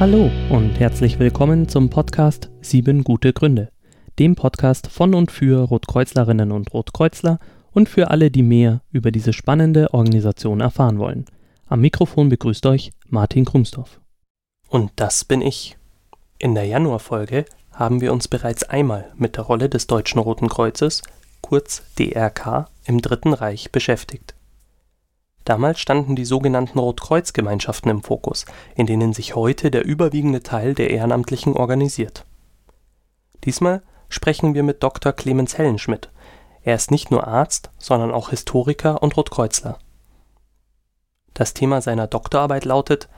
Hallo und herzlich willkommen zum Podcast Sieben gute Gründe, dem Podcast von und für Rotkreuzlerinnen und Rotkreuzler und für alle, die mehr über diese spannende Organisation erfahren wollen. Am Mikrofon begrüßt euch Martin Krumsdorf. Und das bin ich. In der Januarfolge haben wir uns bereits einmal mit der Rolle des Deutschen Roten Kreuzes, kurz DRK, im Dritten Reich beschäftigt. Damals standen die sogenannten Rotkreuzgemeinschaften im Fokus, in denen sich heute der überwiegende Teil der Ehrenamtlichen organisiert. Diesmal sprechen wir mit Dr. Clemens Hellenschmidt. Er ist nicht nur Arzt, sondern auch Historiker und Rotkreuzler. Das Thema seiner Doktorarbeit lautet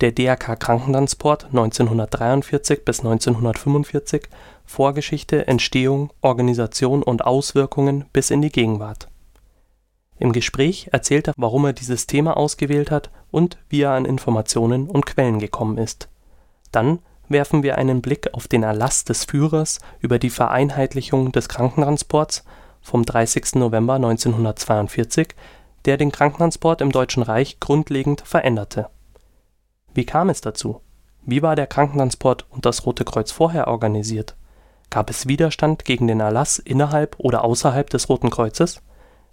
Der DRK Krankentransport 1943 bis 1945 Vorgeschichte, Entstehung, Organisation und Auswirkungen bis in die Gegenwart im Gespräch erzählt er, warum er dieses Thema ausgewählt hat und wie er an Informationen und Quellen gekommen ist. Dann werfen wir einen Blick auf den Erlass des Führers über die Vereinheitlichung des Krankentransports vom 30. November 1942, der den Krankentransport im Deutschen Reich grundlegend veränderte. Wie kam es dazu? Wie war der Krankentransport und das Rote Kreuz vorher organisiert? Gab es Widerstand gegen den Erlass innerhalb oder außerhalb des Roten Kreuzes?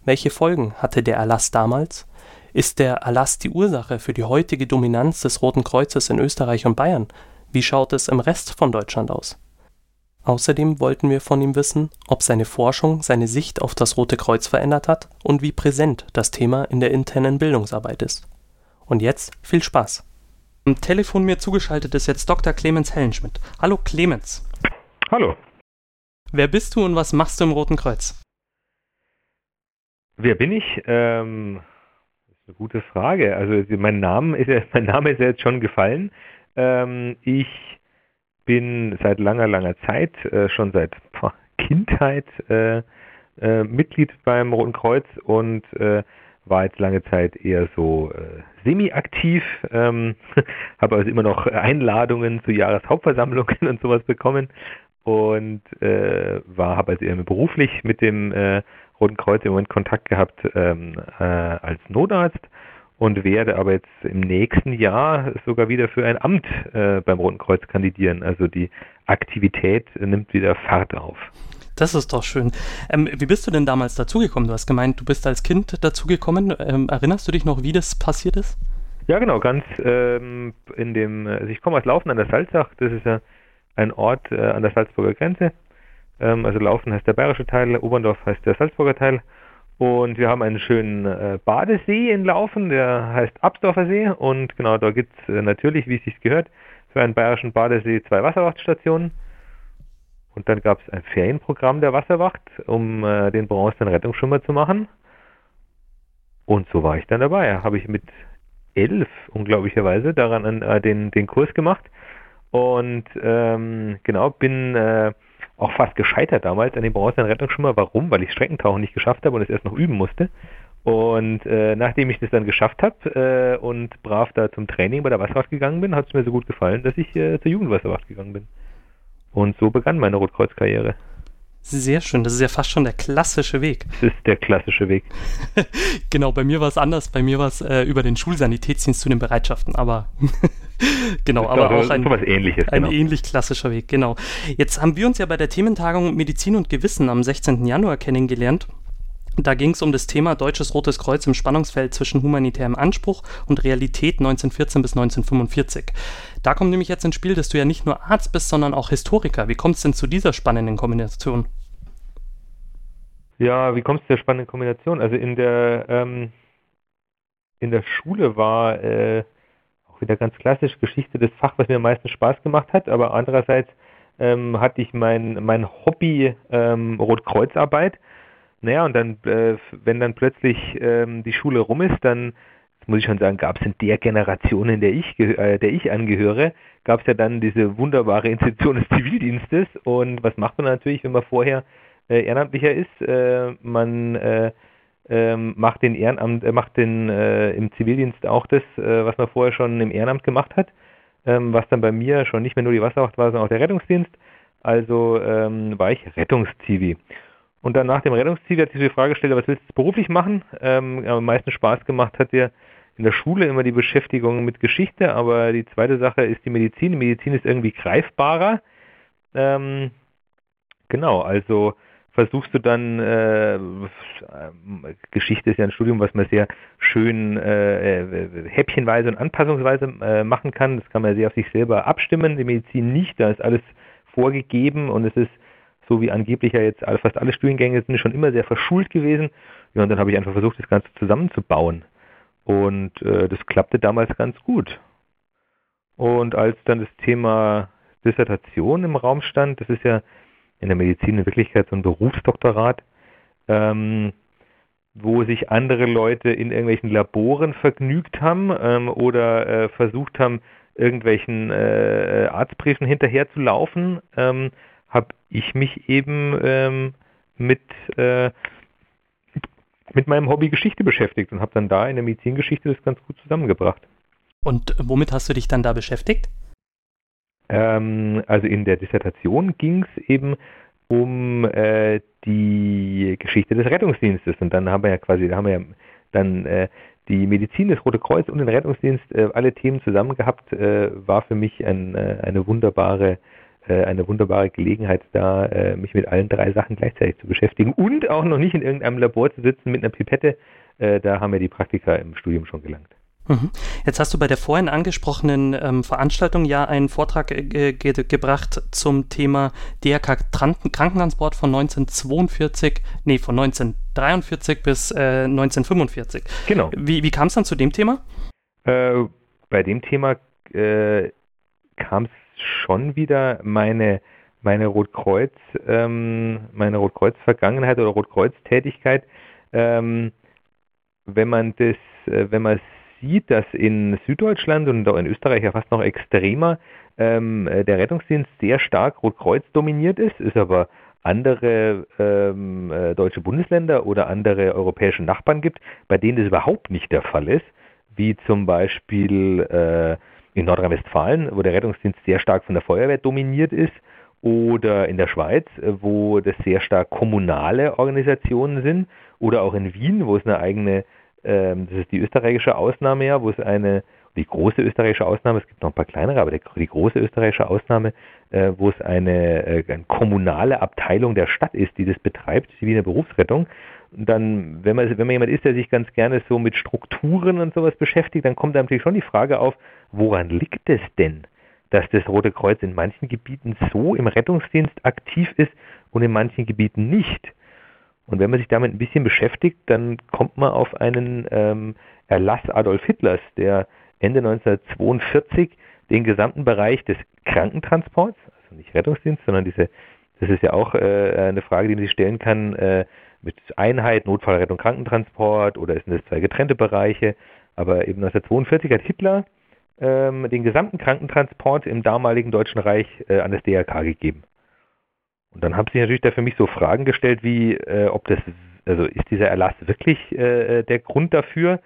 Welche Folgen hatte der Erlass damals? Ist der Erlass die Ursache für die heutige Dominanz des Roten Kreuzes in Österreich und Bayern? Wie schaut es im Rest von Deutschland aus? Außerdem wollten wir von ihm wissen, ob seine Forschung seine Sicht auf das Rote Kreuz verändert hat und wie präsent das Thema in der internen Bildungsarbeit ist. Und jetzt viel Spaß. Am Telefon mir zugeschaltet ist jetzt Dr. Clemens Hellenschmidt. Hallo Clemens. Hallo. Wer bist du und was machst du im Roten Kreuz? Wer bin ich? Ähm, das ist eine gute Frage. Also mein Name ist ja, mein Name ist ja jetzt schon gefallen. Ähm, ich bin seit langer, langer Zeit, äh, schon seit boah, Kindheit, äh, äh, Mitglied beim Roten Kreuz und äh, war jetzt lange Zeit eher so äh, semi-aktiv, ähm, habe also immer noch Einladungen zu Jahreshauptversammlungen und sowas bekommen und äh, war habe also eher beruflich mit dem äh, Roten Kreuz im Moment Kontakt gehabt ähm, äh, als Notarzt und werde aber jetzt im nächsten Jahr sogar wieder für ein Amt äh, beim Roten Kreuz kandidieren. Also die Aktivität nimmt wieder Fahrt auf. Das ist doch schön. Ähm, wie bist du denn damals dazugekommen? Du hast gemeint, du bist als Kind dazugekommen. Ähm, erinnerst du dich noch, wie das passiert ist? Ja, genau, ganz ähm, in dem, also ich komme aus Laufen an der Salzach, das ist ja ein Ort äh, an der Salzburger Grenze ähm, also Laufen heißt der bayerische Teil, Oberndorf heißt der Salzburger Teil. Und wir haben einen schönen äh, Badesee in Laufen, der heißt Absdorfer See. Und genau, da gibt es äh, natürlich, wie es sich gehört, für einen bayerischen Badesee zwei Wasserwachtstationen. Und dann gab es ein Ferienprogramm der Wasserwacht, um äh, den bronzenen Rettungsschwimmer zu machen. Und so war ich dann dabei. Habe ich mit elf, unglaublicherweise, daran äh, den, den Kurs gemacht. Und ähm, genau, bin äh, auch fast gescheitert damals an dem bronzenen Rettungsschwimmer. Warum? Weil ich Streckentauchen nicht geschafft habe und es erst noch üben musste. Und äh, nachdem ich das dann geschafft habe äh, und brav da zum Training bei der Wasserwacht gegangen bin, hat es mir so gut gefallen, dass ich äh, zur Jugendwasserwacht gegangen bin. Und so begann meine Rotkreuzkarriere. Sehr schön, das ist ja fast schon der klassische Weg. Das ist der klassische Weg. genau, bei mir war es anders. Bei mir war es äh, über den Schulsanitätsdienst zu den Bereitschaften, aber genau, aber auch ein, Ähnliches, ein genau. ähnlich klassischer Weg, genau. Jetzt haben wir uns ja bei der Thementagung Medizin und Gewissen am 16. Januar kennengelernt. Da ging es um das Thema Deutsches Rotes Kreuz im Spannungsfeld zwischen humanitärem Anspruch und Realität 1914 bis 1945. Da kommt nämlich jetzt ins Spiel, dass du ja nicht nur Arzt bist, sondern auch Historiker. Wie kommt es denn zu dieser spannenden Kombination? Ja, wie kommt es zu der spannenden Kombination? Also in der ähm, in der Schule war äh, auch wieder ganz klassisch Geschichte das Fach, was mir am meisten Spaß gemacht hat, aber andererseits ähm, hatte ich mein, mein Hobby ähm, Rotkreuzarbeit naja, und dann, äh, wenn dann plötzlich ähm, die Schule rum ist, dann, muss ich schon sagen, gab es in der Generation, in der ich, äh, der ich angehöre, gab es ja dann diese wunderbare Institution des Zivildienstes. Und was macht man natürlich, wenn man vorher äh, Ehrenamtlicher ist? Äh, man äh, ähm, macht den Ehrenamt, äh, macht den im Zivildienst auch das, was man vorher schon im Ehrenamt gemacht hat, ähm, was dann bei mir schon nicht mehr nur die Wasserwacht war, sondern auch der Rettungsdienst. Also ähm, war ich Rettungszivi. Und dann nach dem Rettungsziel hat sich die Frage gestellt, was willst du beruflich machen? Ähm, am meisten Spaß gemacht hat dir in der Schule immer die Beschäftigung mit Geschichte, aber die zweite Sache ist die Medizin. Die Medizin ist irgendwie greifbarer. Ähm, genau, also versuchst du dann, äh, Geschichte ist ja ein Studium, was man sehr schön äh, äh, häppchenweise und anpassungsweise äh, machen kann. Das kann man sehr auf sich selber abstimmen, die Medizin nicht, da ist alles vorgegeben und es ist so wie angeblich ja jetzt fast alle Studiengänge sind, schon immer sehr verschult gewesen. Ja, und dann habe ich einfach versucht, das Ganze zusammenzubauen. Und äh, das klappte damals ganz gut. Und als dann das Thema Dissertation im Raum stand, das ist ja in der Medizin in Wirklichkeit so ein Berufsdoktorat, ähm, wo sich andere Leute in irgendwelchen Laboren vergnügt haben ähm, oder äh, versucht haben, irgendwelchen äh, Arztbriefen hinterher zu laufen, ähm, habe ich mich eben ähm, mit, äh, mit meinem Hobby Geschichte beschäftigt und habe dann da in der Medizingeschichte das ganz gut zusammengebracht. Und womit hast du dich dann da beschäftigt? Ähm, also in der Dissertation ging es eben um äh, die Geschichte des Rettungsdienstes. Und dann haben wir ja quasi, da haben wir ja dann äh, die Medizin, das Rote Kreuz und den Rettungsdienst, äh, alle Themen zusammen gehabt, äh, war für mich ein, äh, eine wunderbare eine wunderbare Gelegenheit, da mich mit allen drei Sachen gleichzeitig zu beschäftigen und auch noch nicht in irgendeinem Labor zu sitzen mit einer Pipette. da haben wir die Praktika im Studium schon gelangt. Mhm. Jetzt hast du bei der vorhin angesprochenen ähm, Veranstaltung ja einen Vortrag äh, ge gebracht zum Thema DRK Krankentransport von 1942, nee, von 1943 bis äh, 1945. Genau. Wie, wie kam es dann zu dem Thema? Äh, bei dem Thema äh, kam es schon wieder meine meine Rotkreuz, ähm, meine Rotkreuz-Vergangenheit oder Rotkreuz-Tätigkeit, ähm, wenn man das, äh, wenn man sieht, dass in Süddeutschland und auch in Österreich ja fast noch extremer ähm, äh, der Rettungsdienst sehr stark Rotkreuz dominiert ist, ist aber andere ähm, äh, deutsche Bundesländer oder andere europäische Nachbarn gibt, bei denen das überhaupt nicht der Fall ist, wie zum Beispiel äh, in Nordrhein-Westfalen, wo der Rettungsdienst sehr stark von der Feuerwehr dominiert ist, oder in der Schweiz, wo das sehr stark kommunale Organisationen sind, oder auch in Wien, wo es eine eigene ähm, das ist die österreichische Ausnahme ja, wo es eine, die große österreichische Ausnahme, es gibt noch ein paar kleinere, aber die, die große österreichische Ausnahme, äh, wo es eine, äh, eine, kommunale Abteilung der Stadt ist, die das betreibt, wie eine Berufsrettung. Dann, wenn man, wenn man jemand ist, der sich ganz gerne so mit Strukturen und sowas beschäftigt, dann kommt da natürlich schon die Frage auf, woran liegt es denn, dass das Rote Kreuz in manchen Gebieten so im Rettungsdienst aktiv ist und in manchen Gebieten nicht? Und wenn man sich damit ein bisschen beschäftigt, dann kommt man auf einen ähm, Erlass Adolf Hitlers, der Ende 1942 den gesamten Bereich des Krankentransports, also nicht Rettungsdienst, sondern diese, das ist ja auch äh, eine Frage, die man sich stellen kann, äh, mit Einheit, Notfallrettung, Krankentransport oder sind das zwei getrennte Bereiche? Aber eben 1942 hat Hitler ähm, den gesamten Krankentransport im damaligen Deutschen Reich äh, an das DRK gegeben. Und dann haben sich natürlich da für mich so Fragen gestellt, wie äh, ob das, also ist dieser Erlass wirklich äh, äh der Grund dafür?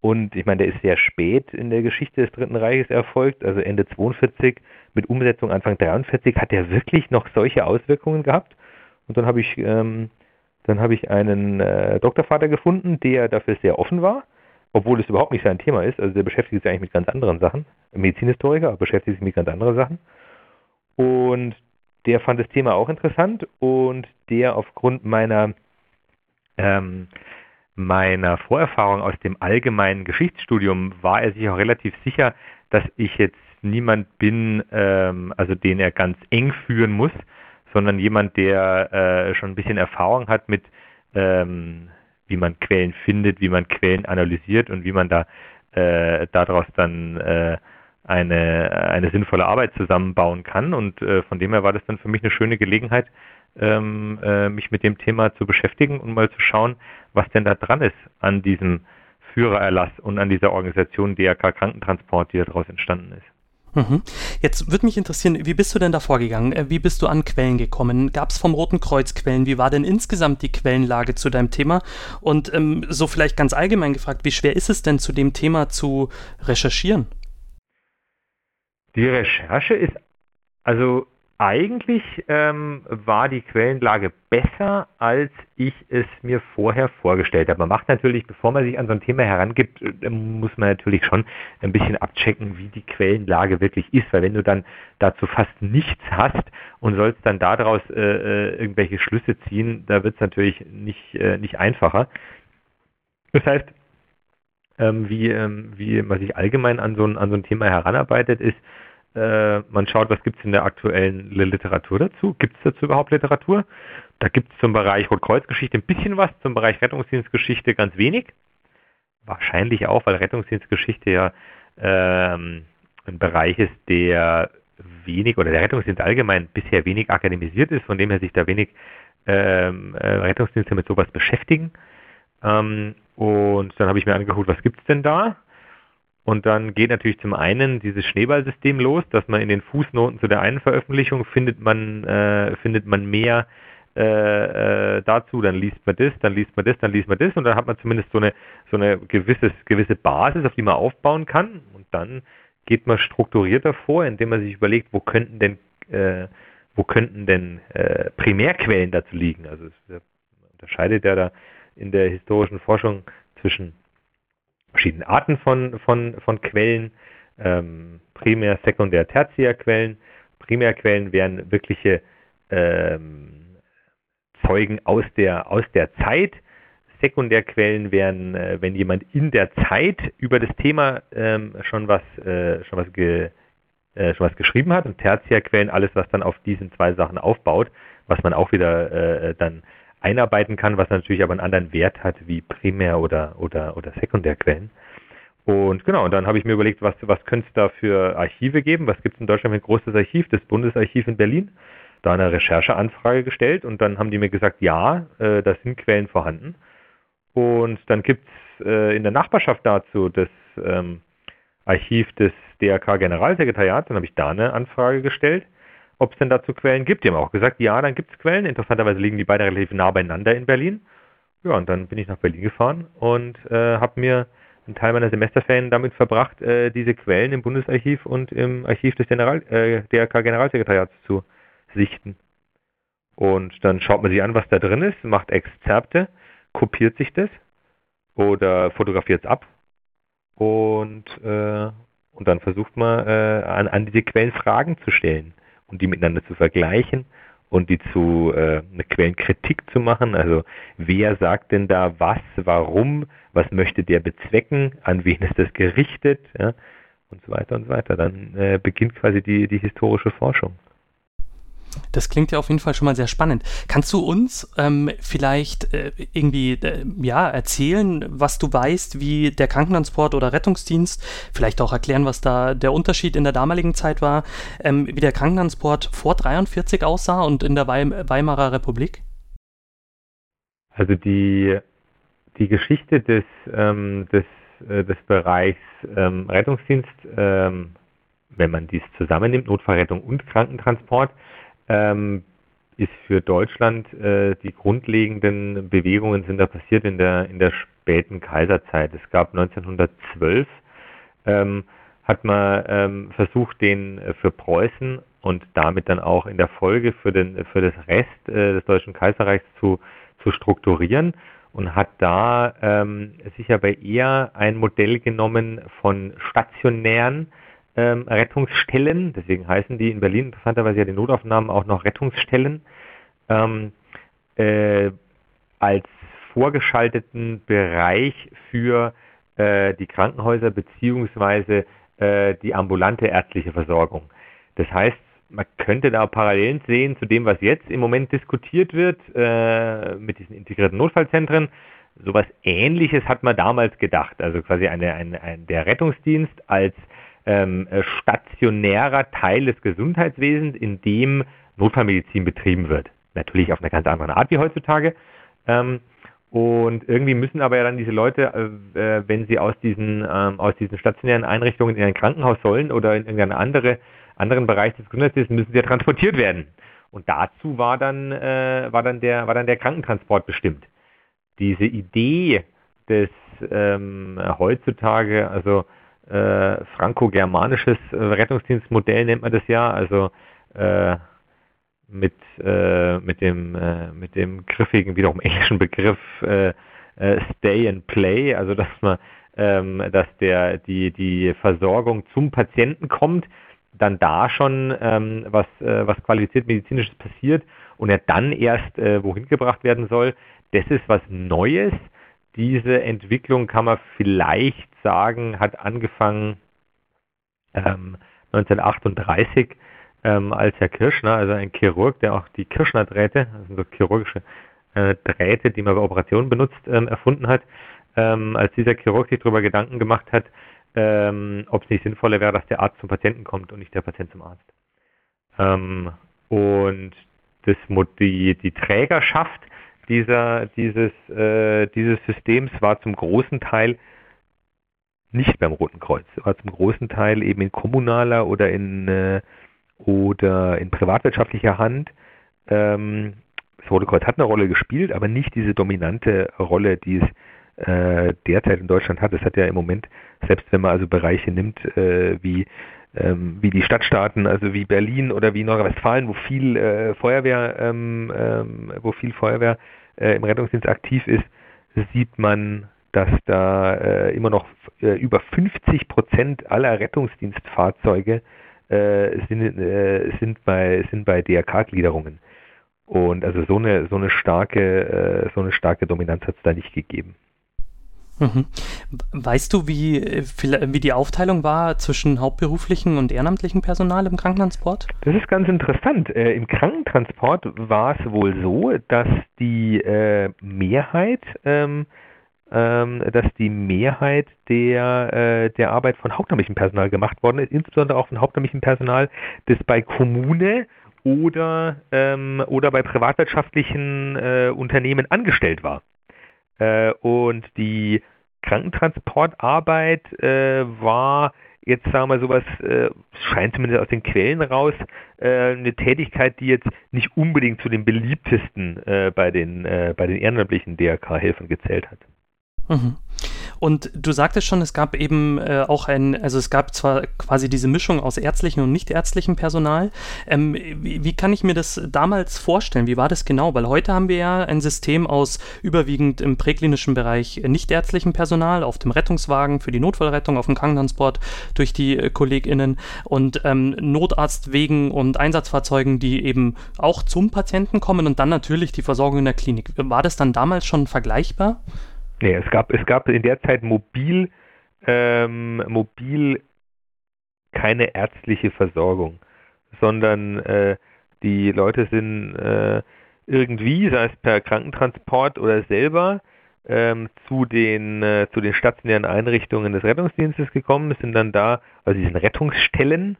Und ich meine, der ist sehr spät in der Geschichte des Dritten Reiches erfolgt, also Ende 42 mit Umsetzung Anfang 43. Hat der wirklich noch solche Auswirkungen gehabt? Und dann habe ich, ähm, dann habe ich einen äh, Doktorvater gefunden, der dafür sehr offen war, obwohl es überhaupt nicht sein Thema ist. Also der beschäftigt sich eigentlich mit ganz anderen Sachen. Medizinhistoriker, beschäftigt sich mit ganz anderen Sachen. Und der fand das Thema auch interessant und der aufgrund meiner ähm, meiner Vorerfahrung aus dem allgemeinen Geschichtsstudium war er sich auch relativ sicher, dass ich jetzt niemand bin, ähm, also den er ganz eng führen muss, sondern jemand, der äh, schon ein bisschen Erfahrung hat mit, ähm, wie man Quellen findet, wie man Quellen analysiert und wie man da äh, daraus dann äh, eine, eine sinnvolle Arbeit zusammenbauen kann. Und äh, von dem her war das dann für mich eine schöne Gelegenheit, ähm, äh, mich mit dem Thema zu beschäftigen und mal zu schauen, was denn da dran ist an diesem Führererlass und an dieser Organisation DRK Krankentransport, die daraus entstanden ist. Mhm. Jetzt würde mich interessieren, wie bist du denn da vorgegangen? Äh, wie bist du an Quellen gekommen? Gab es vom Roten Kreuz Quellen? Wie war denn insgesamt die Quellenlage zu deinem Thema? Und ähm, so vielleicht ganz allgemein gefragt, wie schwer ist es denn zu dem Thema zu recherchieren? Die Recherche ist, also eigentlich ähm, war die Quellenlage besser, als ich es mir vorher vorgestellt habe. Man macht natürlich, bevor man sich an so ein Thema herangibt, äh, muss man natürlich schon ein bisschen abchecken, wie die Quellenlage wirklich ist, weil wenn du dann dazu fast nichts hast und sollst dann daraus äh, äh irgendwelche Schlüsse ziehen, da wird es natürlich nicht, äh, nicht einfacher. Das heißt, ähm, wie, ähm, wie man sich allgemein an so ein, an so ein Thema heranarbeitet, ist, äh, man schaut, was gibt es in der aktuellen Literatur dazu. Gibt es dazu überhaupt Literatur? Da gibt es zum Bereich Rotkreuzgeschichte ein bisschen was, zum Bereich Rettungsdienstgeschichte ganz wenig. Wahrscheinlich auch, weil Rettungsdienstgeschichte ja ähm, ein Bereich ist, der wenig oder der Rettungsdienst allgemein bisher wenig akademisiert ist, von dem her sich da wenig ähm, äh, Rettungsdienste mit sowas beschäftigen. Ähm, und dann habe ich mir angeguckt, was gibt es denn da? Und dann geht natürlich zum einen dieses Schneeballsystem los, dass man in den Fußnoten zu der einen Veröffentlichung findet man, äh, findet man mehr äh, äh, dazu, dann liest man das, dann liest man das, dann liest man das und dann hat man zumindest so eine, so eine gewisses, gewisse Basis, auf die man aufbauen kann. Und dann geht man strukturierter vor, indem man sich überlegt, wo könnten denn, äh, wo könnten denn äh, Primärquellen dazu liegen. Also es unterscheidet ja da in der historischen Forschung zwischen verschiedene Arten von, von, von Quellen, ähm, Primär-, Sekundär-, Tertiärquellen. Primärquellen wären wirkliche ähm, Zeugen aus der, aus der Zeit. Sekundärquellen wären, äh, wenn jemand in der Zeit über das Thema ähm, schon was, äh, schon, was ge, äh, schon was geschrieben hat und Tertiärquellen alles, was dann auf diesen zwei Sachen aufbaut, was man auch wieder äh, dann einarbeiten kann, was natürlich aber einen anderen Wert hat wie Primär- oder, oder, oder Sekundärquellen. Und genau, und dann habe ich mir überlegt, was, was könnte es da für Archive geben? Was gibt es in Deutschland für ein großes Archiv? Das Bundesarchiv in Berlin. Da eine Rechercheanfrage gestellt und dann haben die mir gesagt, ja, äh, da sind Quellen vorhanden. Und dann gibt es äh, in der Nachbarschaft dazu das ähm, Archiv des DRK-Generalsekretariats. Dann habe ich da eine Anfrage gestellt ob es denn dazu Quellen gibt. Die haben auch gesagt, ja, dann gibt es Quellen. Interessanterweise liegen die beide relativ nah beieinander in Berlin. Ja, und dann bin ich nach Berlin gefahren und äh, habe mir einen Teil meiner Semesterferien damit verbracht, äh, diese Quellen im Bundesarchiv und im Archiv des General, äh, DRK-Generalsekretariats zu sichten. Und dann schaut man sich an, was da drin ist, macht Exzerpte, kopiert sich das oder fotografiert es ab und, äh, und dann versucht man äh, an, an diese Quellen Fragen zu stellen und die miteinander zu vergleichen und die zu äh, eine Quellenkritik zu machen. Also wer sagt denn da was, warum, was möchte der bezwecken, an wen ist das gerichtet, ja, und so weiter und so weiter. Dann äh, beginnt quasi die, die historische Forschung. Das klingt ja auf jeden Fall schon mal sehr spannend. Kannst du uns ähm, vielleicht äh, irgendwie äh, ja, erzählen, was du weißt, wie der Krankentransport oder Rettungsdienst, vielleicht auch erklären, was da der Unterschied in der damaligen Zeit war, ähm, wie der Krankentransport vor 43 aussah und in der Weim Weimarer Republik? Also die, die Geschichte des, ähm, des, äh, des Bereichs ähm, Rettungsdienst, ähm, wenn man dies zusammennimmt, Notfallrettung und Krankentransport, ähm, ist für Deutschland äh, die grundlegenden Bewegungen sind da passiert in der in der späten Kaiserzeit. Es gab 1912 ähm, hat man ähm, versucht, den äh, für Preußen und damit dann auch in der Folge für den für das Rest äh, des Deutschen Kaiserreichs zu zu strukturieren und hat da ähm, sich aber eher ein Modell genommen von stationären ähm, Rettungsstellen, deswegen heißen die in Berlin interessanterweise ja die Notaufnahmen auch noch Rettungsstellen, ähm, äh, als vorgeschalteten Bereich für äh, die Krankenhäuser beziehungsweise äh, die ambulante ärztliche Versorgung. Das heißt, man könnte da Parallelen sehen zu dem, was jetzt im Moment diskutiert wird äh, mit diesen integrierten Notfallzentren. Sowas Ähnliches hat man damals gedacht. Also quasi eine, eine, ein, der Rettungsdienst als ähm, äh, stationärer Teil des Gesundheitswesens, in dem Notfallmedizin betrieben wird. Natürlich auf eine ganz andere Art wie heutzutage. Ähm, und irgendwie müssen aber ja dann diese Leute, äh, äh, wenn sie aus diesen, ähm, aus diesen stationären Einrichtungen in ein Krankenhaus sollen oder in irgendeinen andere, anderen Bereich des Gesundheitswesens, müssen sie ja transportiert werden. Und dazu war dann, äh, war dann, der, war dann der Krankentransport bestimmt. Diese Idee des ähm, heutzutage, also äh, franco-germanisches äh, Rettungsdienstmodell nennt man das ja. Also äh, mit, äh, mit, dem, äh, mit dem griffigen, wiederum englischen Begriff äh, Stay and Play, also dass man, ähm, dass der, die, die Versorgung zum Patienten kommt, dann da schon ähm, was, was qualifiziert medizinisches passiert und er dann erst wohin gebracht werden soll, das ist was Neues. Diese Entwicklung kann man vielleicht sagen, hat angefangen ähm, 1938 ähm, als Herr Kirschner, also ein Chirurg, der auch die Kirschner-Drähte, also so chirurgische äh, Drähte, die man bei Operationen benutzt, ähm, erfunden hat, ähm, als dieser Chirurg sich darüber Gedanken gemacht hat, ähm, ob es nicht sinnvoller wäre, dass der Arzt zum Patienten kommt und nicht der Patient zum Arzt. Ähm, und das, die, die Trägerschaft dieser, dieses, äh, dieses Systems war zum großen Teil nicht beim Roten Kreuz, war zum großen Teil eben in kommunaler oder in äh, oder in privatwirtschaftlicher Hand. Ähm, das Rote Kreuz hat eine Rolle gespielt, aber nicht diese dominante Rolle, die es äh, derzeit in Deutschland hat. Es hat ja im Moment, selbst wenn man also Bereiche nimmt, äh, wie ähm, wie die Stadtstaaten, also wie Berlin oder wie Nordrhein-Westfalen, wo viel äh, Feuerwehr, ähm, ähm, wo viel Feuerwehr äh, im Rettungsdienst aktiv ist, sieht man, dass da äh, immer noch äh, über 50 Prozent aller Rettungsdienstfahrzeuge äh, sind, äh, sind bei sind bei DRK-Gliederungen. Und also so eine so eine starke so eine starke Dominanz hat es da nicht gegeben. Mhm. Weißt du, wie, wie die Aufteilung war zwischen hauptberuflichen und ehrenamtlichen Personal im Krankentransport? Das ist ganz interessant. Äh, Im Krankentransport war es wohl so, dass die äh, Mehrheit, ähm, ähm, dass die Mehrheit der, äh, der Arbeit von hauptamtlichem Personal gemacht worden ist, insbesondere auch von hauptamtlichem Personal, das bei Kommune oder, ähm, oder bei privatwirtschaftlichen äh, Unternehmen angestellt war. Äh, und die Krankentransportarbeit äh, war jetzt sagen wir sowas, äh, scheint zumindest aus den Quellen raus, äh, eine Tätigkeit, die jetzt nicht unbedingt zu den beliebtesten äh, bei den, äh, bei den ehrenamtlichen DRK-Helfern gezählt hat. Mhm. Und du sagtest schon, es gab eben äh, auch ein, also es gab zwar quasi diese Mischung aus ärztlichem und nichtärztlichem Personal. Ähm, wie, wie, kann ich mir das damals vorstellen? Wie war das genau? Weil heute haben wir ja ein System aus überwiegend im präklinischen Bereich nichtärztlichem Personal, auf dem Rettungswagen für die Notfallrettung, auf dem Krankentransport durch die äh, KollegInnen und ähm, Notarztwegen und Einsatzfahrzeugen, die eben auch zum Patienten kommen und dann natürlich die Versorgung in der Klinik. War das dann damals schon vergleichbar? Nee, es gab, es gab in der Zeit mobil, ähm, mobil keine ärztliche Versorgung, sondern äh, die Leute sind äh, irgendwie, sei es per Krankentransport oder selber, ähm, zu, den, äh, zu den stationären Einrichtungen des Rettungsdienstes gekommen, sind dann da, also diesen Rettungsstellen,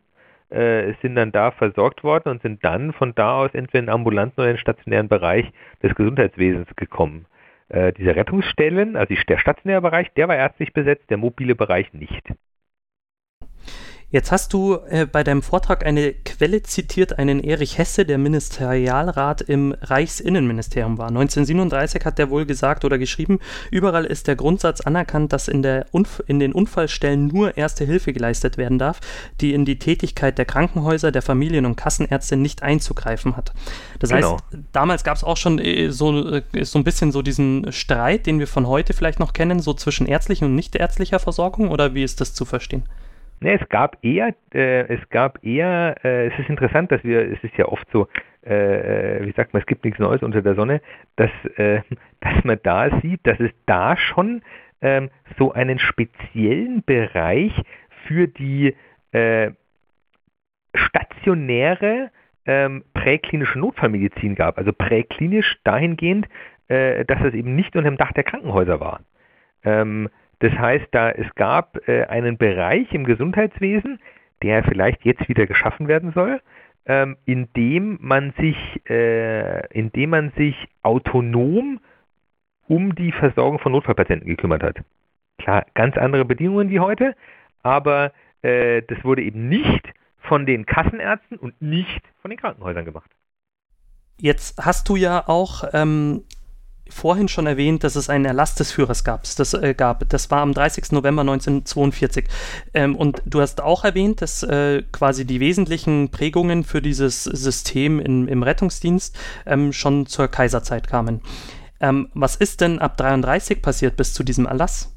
äh, sind dann da versorgt worden und sind dann von da aus entweder in den ambulanten oder in den stationären Bereich des Gesundheitswesens gekommen. Äh, diese Rettungsstellen, also der stationäre Bereich, der war ärztlich besetzt, der mobile Bereich nicht. Jetzt hast du äh, bei deinem Vortrag eine Quelle zitiert, einen Erich Hesse, der Ministerialrat im Reichsinnenministerium war. 1937 hat der wohl gesagt oder geschrieben, überall ist der Grundsatz anerkannt, dass in, der Unf in den Unfallstellen nur erste Hilfe geleistet werden darf, die in die Tätigkeit der Krankenhäuser, der Familien- und Kassenärzte nicht einzugreifen hat. Das genau. heißt, damals gab es auch schon äh, so, äh, so ein bisschen so diesen Streit, den wir von heute vielleicht noch kennen, so zwischen ärztlicher und nichtärztlicher Versorgung oder wie ist das zu verstehen? Ne, es gab eher, äh, es gab eher, äh, es ist interessant, dass wir, es ist ja oft so, äh, wie sagt man, es gibt nichts Neues unter der Sonne, dass, äh, dass man da sieht, dass es da schon ähm, so einen speziellen Bereich für die äh, stationäre ähm, präklinische Notfallmedizin gab. Also präklinisch dahingehend, äh, dass es eben nicht unter dem Dach der Krankenhäuser war. Ähm, das heißt, da es gab äh, einen Bereich im Gesundheitswesen, der vielleicht jetzt wieder geschaffen werden soll, ähm, in dem man sich, äh, in man sich autonom um die Versorgung von Notfallpatienten gekümmert hat. Klar, ganz andere Bedingungen wie heute, aber äh, das wurde eben nicht von den Kassenärzten und nicht von den Krankenhäusern gemacht. Jetzt hast du ja auch ähm, vorhin schon erwähnt, dass es einen Erlass des Führers gab. Das, äh, gab. das war am 30. November 1942. Ähm, und du hast auch erwähnt, dass äh, quasi die wesentlichen Prägungen für dieses System in, im Rettungsdienst ähm, schon zur Kaiserzeit kamen. Ähm, was ist denn ab 33 passiert bis zu diesem Erlass?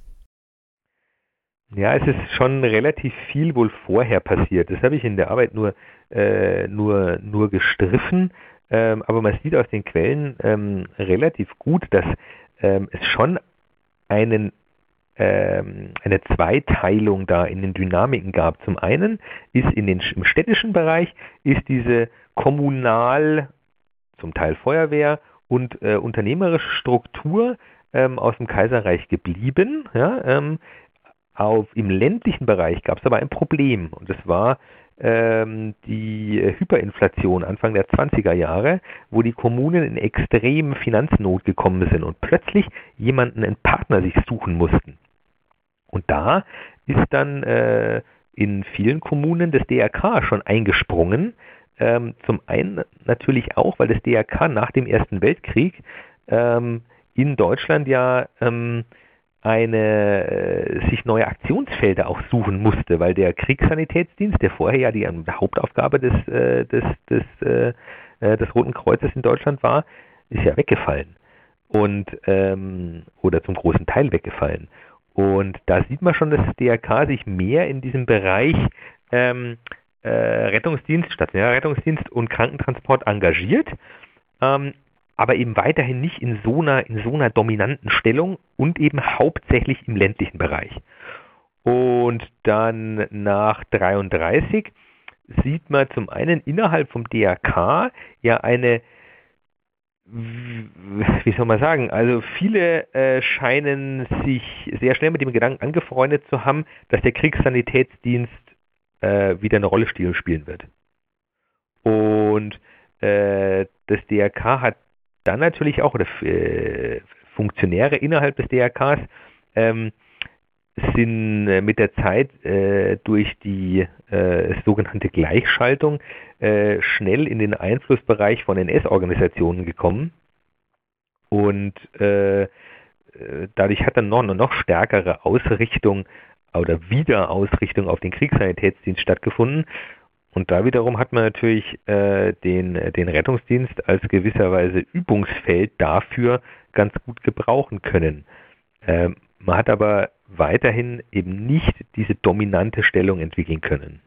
Ja, es ist schon relativ viel wohl vorher passiert. Das habe ich in der Arbeit nur, äh, nur, nur gestriffen. Ähm, aber man sieht aus den Quellen ähm, relativ gut, dass ähm, es schon einen, ähm, eine Zweiteilung da in den Dynamiken gab. Zum einen ist in den, im städtischen Bereich ist diese kommunal, zum Teil Feuerwehr und äh, unternehmerische Struktur ähm, aus dem Kaiserreich geblieben. Ja, ähm, auf, Im ländlichen Bereich gab es aber ein Problem und das war die Hyperinflation Anfang der 20er Jahre, wo die Kommunen in extremen Finanznot gekommen sind und plötzlich jemanden, einen Partner sich suchen mussten. Und da ist dann äh, in vielen Kommunen das DRK schon eingesprungen. Ähm, zum einen natürlich auch, weil das DRK nach dem Ersten Weltkrieg ähm, in Deutschland ja ähm, eine, äh, sich neue Aktionsfelder auch suchen musste, weil der Kriegssanitätsdienst, der vorher ja die Hauptaufgabe des, äh, des, des, äh, des Roten Kreuzes in Deutschland war, ist ja weggefallen. Und, ähm, oder zum großen Teil weggefallen. Und da sieht man schon, dass das DRK sich mehr in diesem Bereich ähm, äh, Rettungsdienst, stationärer Rettungsdienst und Krankentransport engagiert. Ähm, aber eben weiterhin nicht in so einer, in so einer dominanten Stellung und eben hauptsächlich im ländlichen Bereich. Und dann nach 33 sieht man zum einen innerhalb vom DRK ja eine, wie soll man sagen, also viele äh, scheinen sich sehr schnell mit dem Gedanken angefreundet zu haben, dass der Kriegssanitätsdienst äh, wieder eine Rolle spielen wird. Und äh, das DRK hat dann natürlich auch, oder äh, Funktionäre innerhalb des DRKs ähm, sind äh, mit der Zeit äh, durch die äh, sogenannte Gleichschaltung äh, schnell in den Einflussbereich von NS-Organisationen gekommen. Und äh, dadurch hat dann noch eine noch stärkere Ausrichtung oder Wiederausrichtung auf den Kriegssanitätsdienst stattgefunden und da wiederum hat man natürlich äh, den, den Rettungsdienst als gewisserweise Übungsfeld dafür ganz gut gebrauchen können. Ähm, man hat aber weiterhin eben nicht diese dominante Stellung entwickeln können.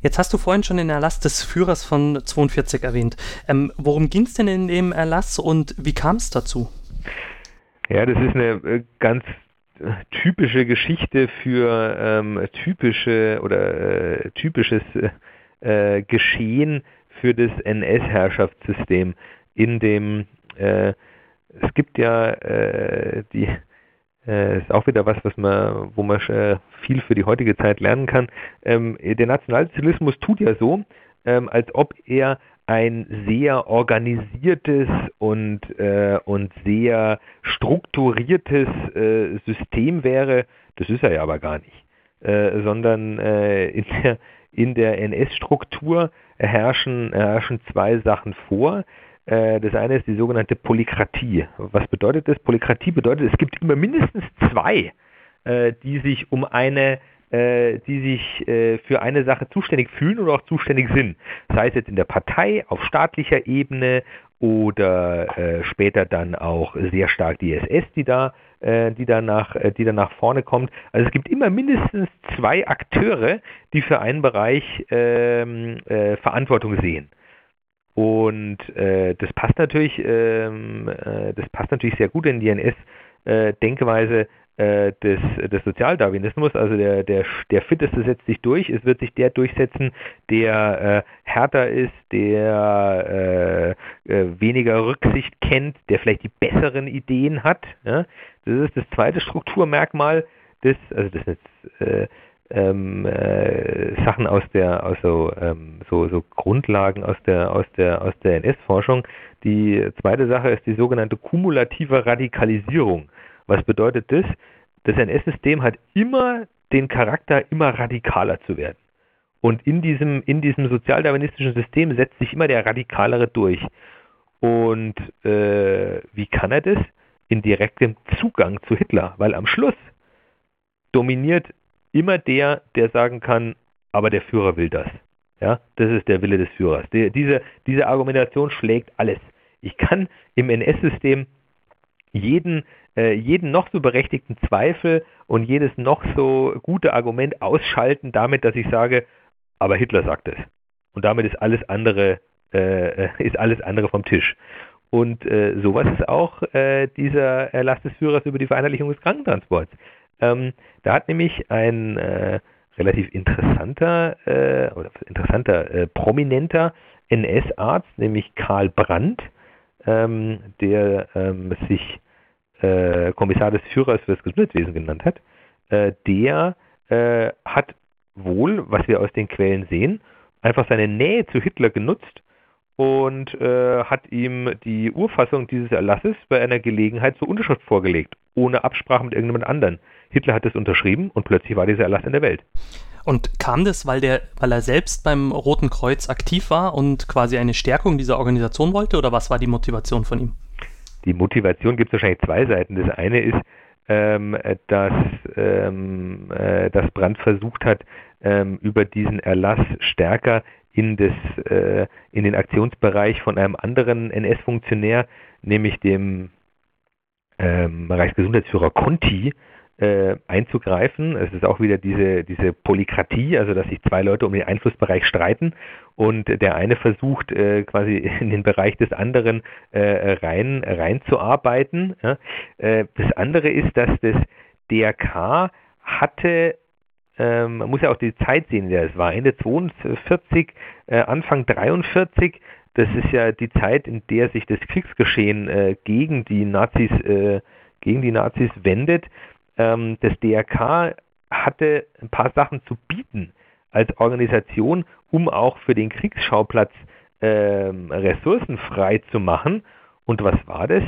Jetzt hast du vorhin schon den Erlass des Führers von 42 erwähnt. Ähm, worum ging es denn in dem Erlass und wie kam es dazu? Ja, das ist eine äh, ganz typische Geschichte für ähm, typische oder äh, typisches äh, Geschehen für das NS-Herrschaftssystem, in dem äh, es gibt ja äh, die äh, ist auch wieder was, was man, wo man äh, viel für die heutige Zeit lernen kann. Ähm, der Nationalsozialismus tut ja so, ähm, als ob er ein sehr organisiertes und, äh, und sehr strukturiertes äh, System wäre. Das ist er ja aber gar nicht. Äh, sondern äh, in der, in der NS-Struktur herrschen, herrschen zwei Sachen vor. Äh, das eine ist die sogenannte Polykratie. Was bedeutet das? Polykratie bedeutet, es gibt immer mindestens zwei, äh, die sich um eine äh, die sich äh, für eine Sache zuständig fühlen oder auch zuständig sind. Sei es jetzt in der Partei, auf staatlicher Ebene oder äh, später dann auch sehr stark die SS, die da, äh, die, danach, äh, die da nach vorne kommt. Also es gibt immer mindestens zwei Akteure, die für einen Bereich ähm, äh, Verantwortung sehen. Und äh, das passt natürlich, ähm, äh, das passt natürlich sehr gut in die NS-Denkweise des, des Sozialdarwinismus, also der, der, der Fitteste setzt sich durch, es wird sich der durchsetzen, der äh, härter ist, der äh, äh, weniger Rücksicht kennt, der vielleicht die besseren Ideen hat. Ja? Das ist das zweite Strukturmerkmal des, also das sind jetzt äh, ähm, äh, Sachen aus der, aus so, ähm, so, so Grundlagen aus der, aus der, aus der NS-Forschung. Die zweite Sache ist die sogenannte kumulative Radikalisierung. Was bedeutet das? Das NS-System hat immer den Charakter, immer radikaler zu werden. Und in diesem, in diesem sozialdarwinistischen System setzt sich immer der Radikalere durch. Und äh, wie kann er das? In direktem Zugang zu Hitler, weil am Schluss dominiert immer der, der sagen kann, aber der Führer will das. Ja, das ist der Wille des Führers. Die, diese, diese Argumentation schlägt alles. Ich kann im NS-System jeden, jeden noch so berechtigten Zweifel und jedes noch so gute Argument ausschalten damit, dass ich sage, aber Hitler sagt es. Und damit ist alles andere, äh, ist alles andere vom Tisch. Und äh, sowas ist auch äh, dieser Erlass des Führers über die Vereinheitlichung des Krankentransports. Ähm, da hat nämlich ein äh, relativ interessanter äh, oder interessanter äh, prominenter NS-Arzt, nämlich Karl Brandt, ähm, der ähm, sich äh, Kommissar des Führers für das Gesundheitswesen genannt hat, äh, der äh, hat wohl, was wir aus den Quellen sehen, einfach seine Nähe zu Hitler genutzt und äh, hat ihm die Urfassung dieses Erlasses bei einer Gelegenheit zur Unterschrift vorgelegt, ohne Absprache mit irgendjemand anderen. Hitler hat es unterschrieben und plötzlich war dieser Erlass in der Welt. Und kam das, weil, der, weil er selbst beim Roten Kreuz aktiv war und quasi eine Stärkung dieser Organisation wollte oder was war die Motivation von ihm? Die Motivation gibt es wahrscheinlich zwei Seiten. Das eine ist, ähm, dass, ähm, äh, dass Brandt versucht hat, ähm, über diesen Erlass stärker in, das, äh, in den Aktionsbereich von einem anderen NS-Funktionär, nämlich dem ähm, Reichsgesundheitsführer Conti, äh, einzugreifen. Es ist auch wieder diese, diese Polykratie, also dass sich zwei Leute um den Einflussbereich streiten und der eine versucht äh, quasi in den Bereich des anderen äh, rein reinzuarbeiten. Ja. Äh, das andere ist, dass das DRK hatte ähm, man muss ja auch die Zeit sehen, es war. Ende 42, äh, Anfang 43, das ist ja die Zeit, in der sich das Kriegsgeschehen äh, gegen die Nazis, äh, gegen die Nazis wendet. Ähm, das DRK hatte ein paar Sachen zu bieten als Organisation, um auch für den Kriegsschauplatz ähm, Ressourcen frei zu machen. Und was war das?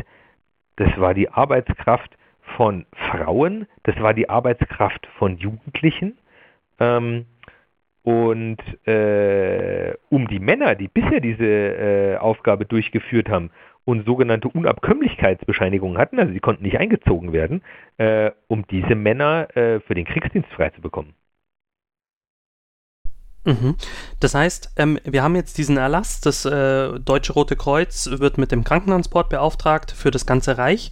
Das war die Arbeitskraft von Frauen, das war die Arbeitskraft von Jugendlichen. Ähm, und äh, um die Männer, die bisher diese äh, Aufgabe durchgeführt haben und sogenannte Unabkömmlichkeitsbescheinigungen hatten, also sie konnten nicht eingezogen werden, äh, um diese Männer äh, für den Kriegsdienst freizubekommen. Mhm. Das heißt, ähm, wir haben jetzt diesen Erlass, das äh, Deutsche Rote Kreuz wird mit dem Krankentransport beauftragt für das ganze Reich.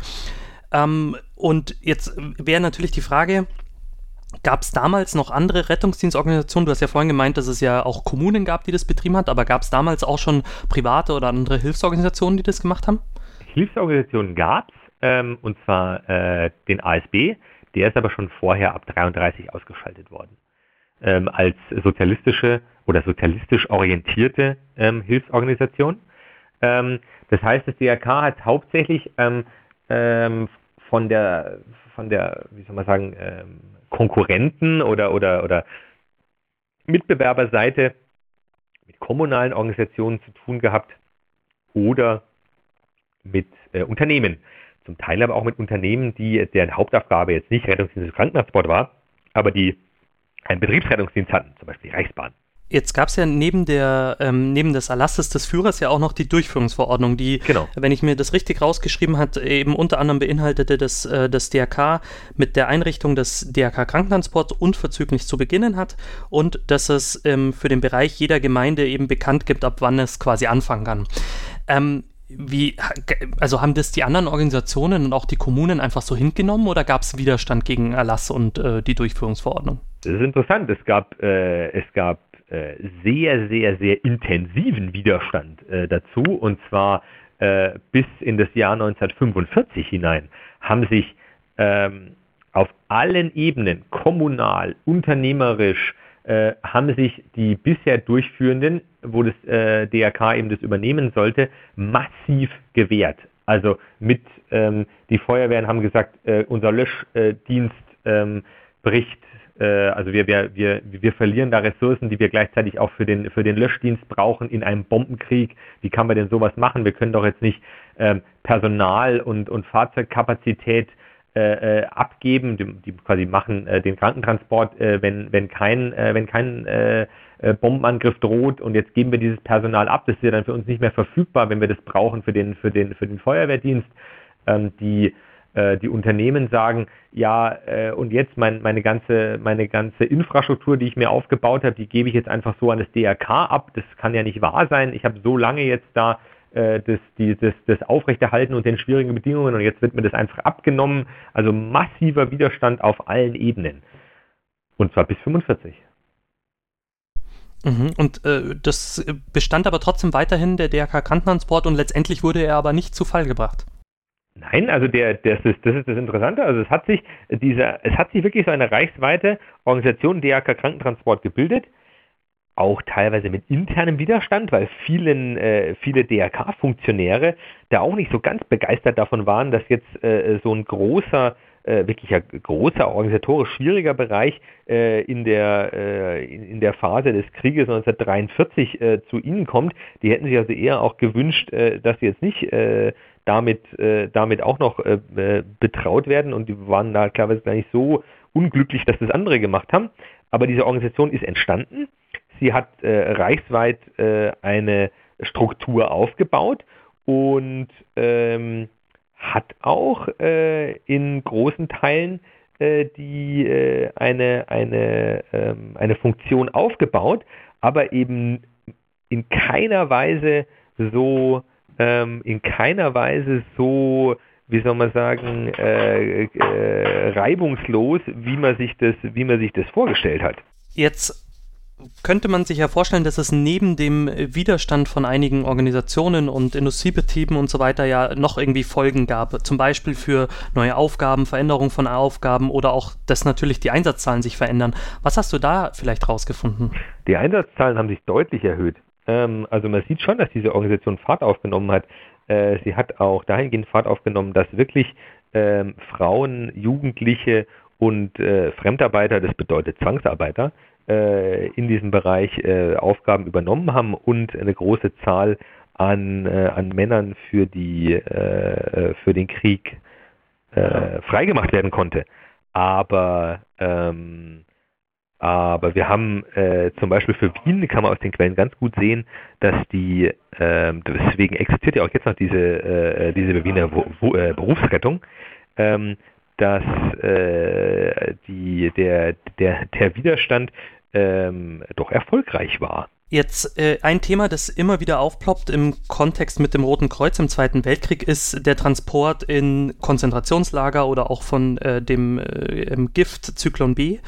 Ähm, und jetzt wäre natürlich die Frage, Gab es damals noch andere Rettungsdienstorganisationen? Du hast ja vorhin gemeint, dass es ja auch Kommunen gab, die das betrieben hat, aber gab es damals auch schon private oder andere Hilfsorganisationen, die das gemacht haben? Hilfsorganisationen gab es, ähm, und zwar äh, den ASB, der ist aber schon vorher ab 33 ausgeschaltet worden. Ähm, als sozialistische oder sozialistisch orientierte ähm, Hilfsorganisation. Ähm, das heißt, das DRK hat hauptsächlich ähm, ähm, von der, von der, wie soll man sagen, ähm, Konkurrenten oder, oder, oder Mitbewerberseite mit kommunalen Organisationen zu tun gehabt oder mit äh, Unternehmen. Zum Teil aber auch mit Unternehmen, die deren Hauptaufgabe jetzt nicht Rettungsdienst des Krankentransport war, aber die einen Betriebsrettungsdienst hatten, zum Beispiel die Reichsbahn. Jetzt gab es ja neben, der, ähm, neben des Erlasses des Führers ja auch noch die Durchführungsverordnung, die, genau. wenn ich mir das richtig rausgeschrieben hat, eben unter anderem beinhaltete, dass äh, das DRK mit der Einrichtung des DRK Krankentransports unverzüglich zu beginnen hat und dass es ähm, für den Bereich jeder Gemeinde eben bekannt gibt, ab wann es quasi anfangen kann. Ähm, wie, also haben das die anderen Organisationen und auch die Kommunen einfach so hingenommen oder gab es Widerstand gegen Erlass und äh, die Durchführungsverordnung? Das ist interessant. Es gab, äh, es gab sehr, sehr, sehr intensiven Widerstand äh, dazu. Und zwar äh, bis in das Jahr 1945 hinein haben sich ähm, auf allen Ebenen, kommunal, unternehmerisch, äh, haben sich die bisher Durchführenden, wo das äh, DRK eben das übernehmen sollte, massiv gewehrt. Also mit ähm, die Feuerwehren haben gesagt, äh, unser Löschdienst ähm, bricht äh, also wir, wir, wir, wir verlieren da Ressourcen, die wir gleichzeitig auch für den, für den Löschdienst brauchen in einem Bombenkrieg. Wie kann man denn sowas machen? Wir können doch jetzt nicht ähm, Personal und, und Fahrzeugkapazität äh, äh, abgeben, die, die, quasi machen äh, den Krankentransport, äh, wenn, wenn kein, äh, wenn kein äh, äh, Bombenangriff droht und jetzt geben wir dieses Personal ab, das ist ja dann für uns nicht mehr verfügbar, wenn wir das brauchen für den, für den, für den Feuerwehrdienst. Ähm, die, äh, die Unternehmen sagen, ja, äh, und jetzt mein, meine, ganze, meine ganze Infrastruktur, die ich mir aufgebaut habe, die gebe ich jetzt einfach so an das DRK ab. Das kann ja nicht wahr sein. Ich habe so lange jetzt da äh, das, die, das, das Aufrechterhalten und den schwierigen Bedingungen und jetzt wird mir das einfach abgenommen. Also massiver Widerstand auf allen Ebenen. Und zwar bis 45. Mhm. Und äh, das bestand aber trotzdem weiterhin der DRK Krankentransport und letztendlich wurde er aber nicht zu Fall gebracht. Nein, also der, das, ist, das ist das Interessante. Also es hat sich dieser, es hat sich wirklich so eine reichsweite Organisation DRK Krankentransport gebildet, auch teilweise mit internem Widerstand, weil vielen, äh, viele DRK-Funktionäre da auch nicht so ganz begeistert davon waren, dass jetzt äh, so ein großer äh, wirklich ein großer, organisatorisch schwieriger Bereich äh, in, der, äh, in, der Phase des Krieges 1943 äh, zu ihnen kommt. Die hätten sich also eher auch gewünscht, äh, dass sie jetzt nicht damit, damit auch noch betraut werden und die waren da klarerweise gar nicht so unglücklich, dass das andere gemacht haben. Aber diese Organisation ist entstanden. Sie hat reichsweit eine Struktur aufgebaut und ähm, hat auch äh, in großen Teilen äh, die äh, eine, eine, ähm, eine Funktion aufgebaut, aber eben in keiner Weise so ähm, in keiner Weise so wie soll man sagen, äh, äh, reibungslos, wie man sich das, wie man sich das vorgestellt hat. Jetzt könnte man sich ja vorstellen, dass es neben dem Widerstand von einigen Organisationen und Industriebetrieben und so weiter ja noch irgendwie Folgen gab. Zum Beispiel für neue Aufgaben, Veränderung von Aufgaben oder auch, dass natürlich die Einsatzzahlen sich verändern. Was hast du da vielleicht rausgefunden? Die Einsatzzahlen haben sich deutlich erhöht. Ähm, also man sieht schon, dass diese Organisation Fahrt aufgenommen hat. Äh, sie hat auch dahingehend Fahrt aufgenommen, dass wirklich ähm, Frauen, Jugendliche und äh, Fremdarbeiter, das bedeutet Zwangsarbeiter, äh, in diesem Bereich äh, Aufgaben übernommen haben und eine große Zahl an, äh, an Männern für, die, äh, für den Krieg freigemacht werden konnte. Aber, ähm, aber wir haben zum Beispiel für Wien, kann man aus den Quellen ganz gut sehen, dass die, ähm, deswegen existiert ja auch jetzt noch diese, diese Wiener Berufsrettung, ähm, dass äh, die, der, der, der Widerstand ähm, doch erfolgreich war. Jetzt äh, ein Thema, das immer wieder aufploppt im Kontext mit dem Roten Kreuz im Zweiten Weltkrieg, ist der Transport in Konzentrationslager oder auch von äh, dem äh, Gift Zyklon B.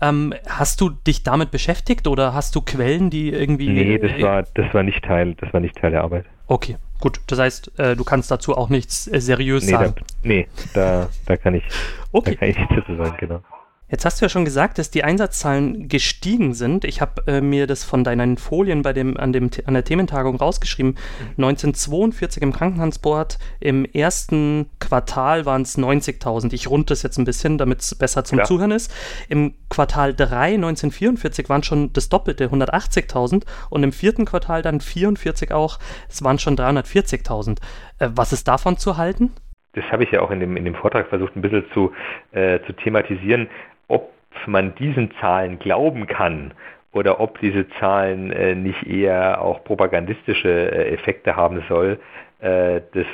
Ähm, hast du dich damit beschäftigt oder hast du Quellen, die irgendwie. Nee, das äh, war, das war nicht Teil, das war nicht Teil der Arbeit. Okay, gut. Das heißt, äh, du kannst dazu auch nichts äh, seriös nee, sagen. Da, nee, da, da kann ich, okay. da kann ich nichts dazu sagen, genau. Jetzt hast du ja schon gesagt, dass die Einsatzzahlen gestiegen sind. Ich habe äh, mir das von deinen Folien bei dem, an, dem, an der Thementagung rausgeschrieben. 1942 im Krankentransport, im ersten Quartal waren es 90.000. Ich runde das jetzt ein bisschen, damit es besser zum ja. Zuhören ist. Im Quartal 3 1944 waren schon das Doppelte, 180.000. Und im vierten Quartal dann 44 auch, es waren schon 340.000. Äh, was ist davon zu halten? das habe ich ja auch in dem, in dem Vortrag versucht ein bisschen zu, äh, zu thematisieren ob man diesen Zahlen glauben kann oder ob diese Zahlen äh, nicht eher auch propagandistische äh, Effekte haben soll, äh, das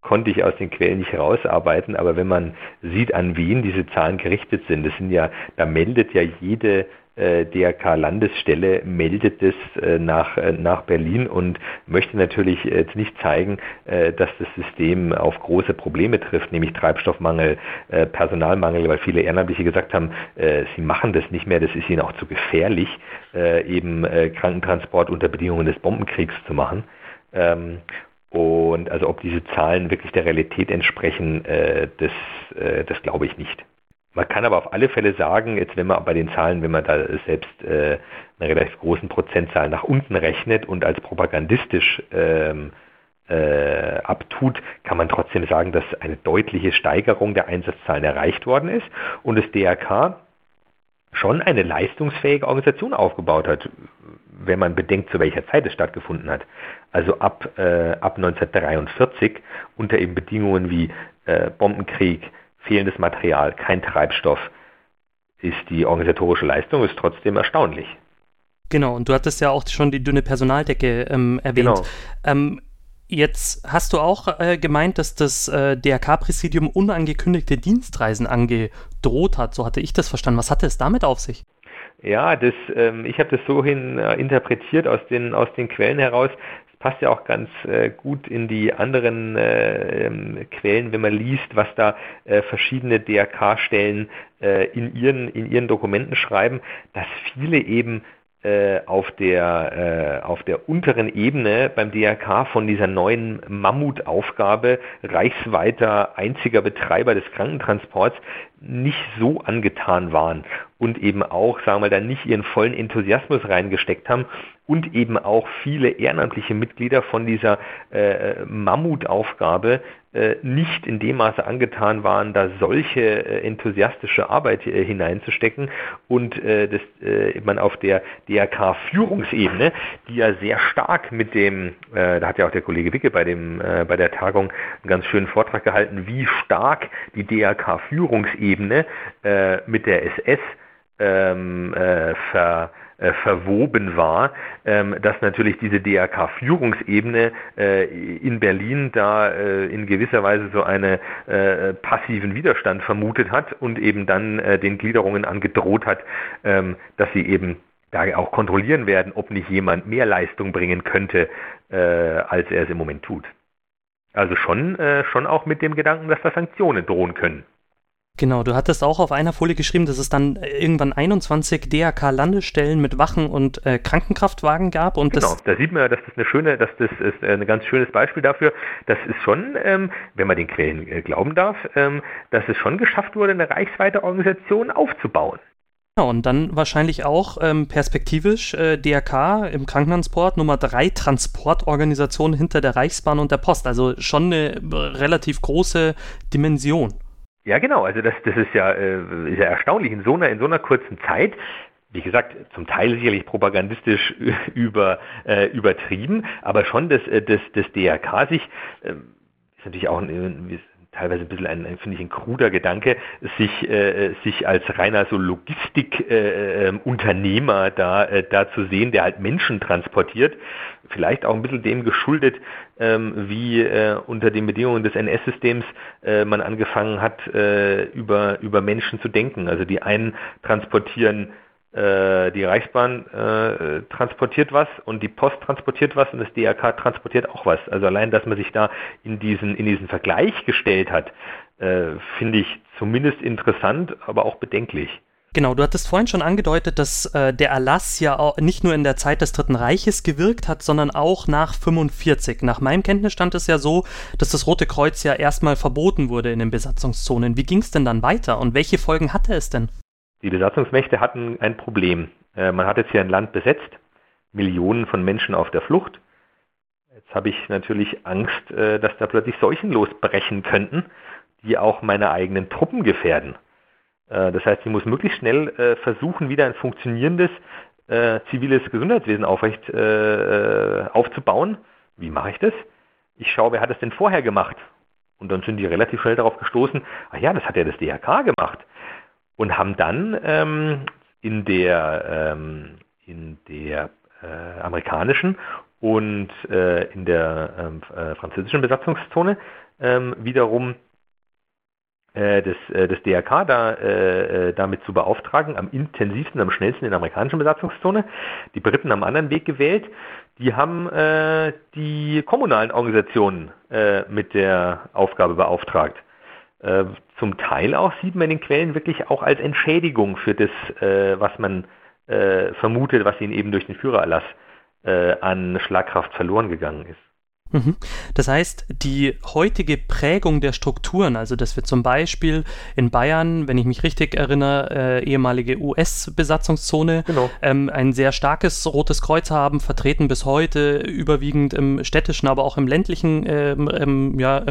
konnte ich aus den Quellen nicht herausarbeiten, aber wenn man sieht, an wen diese Zahlen gerichtet sind, das sind ja, da meldet ja jede DRK-Landesstelle meldet es äh, nach, äh, nach Berlin und möchte natürlich jetzt nicht zeigen, dass das System auf große Probleme trifft, nämlich Treibstoffmangel, Personalmangel, weil viele Ehrenamtliche gesagt haben, sie machen das nicht mehr, das ist ihnen auch zu gefährlich, eben Krankentransport unter Bedingungen des Bombenkriegs zu machen. Ähm, und also ob diese Zahlen wirklich der Realität entsprechen, das, das glaube ich nicht. Man kann aber auf alle Fälle sagen, jetzt wenn man bei den Zahlen, wenn man da selbst äh, eine relativ großen Prozentzahl nach unten rechnet und als propagandistisch ähm, äh, abtut, kann man trotzdem sagen, dass eine deutliche Steigerung der Einsatzzahlen erreicht worden ist und das DRK schon eine leistungsfähige Organisation aufgebaut hat, wenn man bedenkt, zu welcher Zeit es stattgefunden hat. Also ab, äh, ab 1943 unter eben Bedingungen wie äh, Bombenkrieg, fehlendes Material, kein Treibstoff, ist die organisatorische Leistung ist trotzdem erstaunlich. Genau, und du hattest ja auch schon die dünne Personaldecke ähm, erwähnt. Genau. Ähm, jetzt hast du auch äh, gemeint, dass das äh, DRK-Präsidium unangekündigte Dienstreisen angedroht hat. So hatte ich das verstanden. Was hatte es damit auf sich? Ja, das, ähm, ich habe das so hin äh, interpretiert aus den, aus den Quellen heraus. Passt ja auch ganz äh, gut in die anderen äh, ähm, Quellen, wenn man liest, was da äh, verschiedene DRK-Stellen äh, in, ihren, in ihren Dokumenten schreiben, dass viele eben äh, auf der, äh, auf der unteren Ebene beim DRK von dieser neuen Mammutaufgabe reichsweiter einziger Betreiber des Krankentransports nicht so angetan waren und eben auch, sagen wir mal, da nicht ihren vollen Enthusiasmus reingesteckt haben und eben auch viele ehrenamtliche Mitglieder von dieser äh, Mammutaufgabe äh, nicht in dem Maße angetan waren, da solche äh, enthusiastische Arbeit äh, hineinzustecken. Und äh, das, äh, man auf der DRK-Führungsebene, die ja sehr stark mit dem, da hat ja auch der Kollege Wicke bei, dem, bei der Tagung einen ganz schönen Vortrag gehalten, wie stark die DRK-Führungsebene mit der SS ähm, ver äh, verwoben war, ähm, dass natürlich diese DRK-Führungsebene äh, in Berlin da äh, in gewisser Weise so einen äh, passiven Widerstand vermutet hat und eben dann äh, den Gliederungen angedroht hat, ähm, dass sie eben da auch kontrollieren werden, ob nicht jemand mehr Leistung bringen könnte, als er es im Moment tut. Also schon, schon auch mit dem Gedanken, dass da Sanktionen drohen können. Genau, du hattest auch auf einer Folie geschrieben, dass es dann irgendwann 21 DRK-Landestellen mit Wachen und äh, Krankenkraftwagen gab. Und genau, da sieht man ja, dass das eine schöne, dass das ist äh, ein ganz schönes Beispiel dafür. Das ist schon, ähm, wenn man den Quellen äh, glauben darf, ähm, dass es schon geschafft wurde, eine reichsweite Organisation aufzubauen. Ja, und dann wahrscheinlich auch ähm, perspektivisch äh, DRK im Krankentransport Nummer 3 Transportorganisation hinter der Reichsbahn und der Post. Also schon eine äh, relativ große Dimension. Ja, genau. Also das, das ist ja, äh, ist ja erstaunlich in so einer in so einer kurzen Zeit. Wie gesagt, zum Teil sicherlich propagandistisch über, äh, übertrieben, aber schon das, äh, das, das DRK sich äh, ist natürlich auch ein, teilweise ein bisschen ein, ein finde ich, ein kruder Gedanke, sich, äh, sich als reiner so Logistikunternehmer äh, da, äh, da zu sehen, der halt Menschen transportiert. Vielleicht auch ein bisschen dem geschuldet, ähm, wie äh, unter den Bedingungen des NS-Systems äh, man angefangen hat, äh, über, über Menschen zu denken. Also die einen transportieren äh, die Reichsbahn äh, transportiert was und die Post transportiert was und das DRK transportiert auch was. Also allein, dass man sich da in diesen, in diesen Vergleich gestellt hat, äh, finde ich zumindest interessant, aber auch bedenklich. Genau, du hattest vorhin schon angedeutet, dass äh, der Erlass ja auch nicht nur in der Zeit des Dritten Reiches gewirkt hat, sondern auch nach 45. Nach meinem Kenntnisstand ist ja so, dass das Rote Kreuz ja erstmal verboten wurde in den Besatzungszonen. Wie ging es denn dann weiter und welche Folgen hatte es denn? Die Besatzungsmächte hatten ein Problem. Äh, man hat jetzt hier ein Land besetzt, Millionen von Menschen auf der Flucht. Jetzt habe ich natürlich Angst, äh, dass da plötzlich Seuchen losbrechen könnten, die auch meine eigenen Truppen gefährden. Äh, das heißt, ich muss möglichst schnell versuchen, wieder ein funktionierendes ziviles Gesundheitswesen aufrecht aufzubauen. Wie mache ich das? Ich schaue, wer hat es denn vorher gemacht? Und dann sind die relativ schnell darauf gestoßen, ach ja, das hat ja das DRK gemacht und haben dann ähm, in der, ähm, in der äh, amerikanischen und äh, in der ähm, äh, französischen Besatzungszone ähm, wiederum äh, äh, des DRK da, äh, damit zu beauftragen, am intensivsten, am schnellsten in der amerikanischen Besatzungszone. Die Briten haben einen anderen Weg gewählt. Die haben äh, die kommunalen Organisationen äh, mit der Aufgabe beauftragt. Äh, zum Teil auch sieht man in den Quellen wirklich auch als Entschädigung für das, äh, was man äh, vermutet, was ihnen eben durch den Führererlass äh, an Schlagkraft verloren gegangen ist. Mhm. Das heißt, die heutige Prägung der Strukturen, also dass wir zum Beispiel in Bayern, wenn ich mich richtig erinnere, äh, ehemalige US-Besatzungszone, genau. ähm, ein sehr starkes Rotes Kreuz haben, vertreten bis heute überwiegend im städtischen, aber auch im ländlichen ähm, ähm, ja,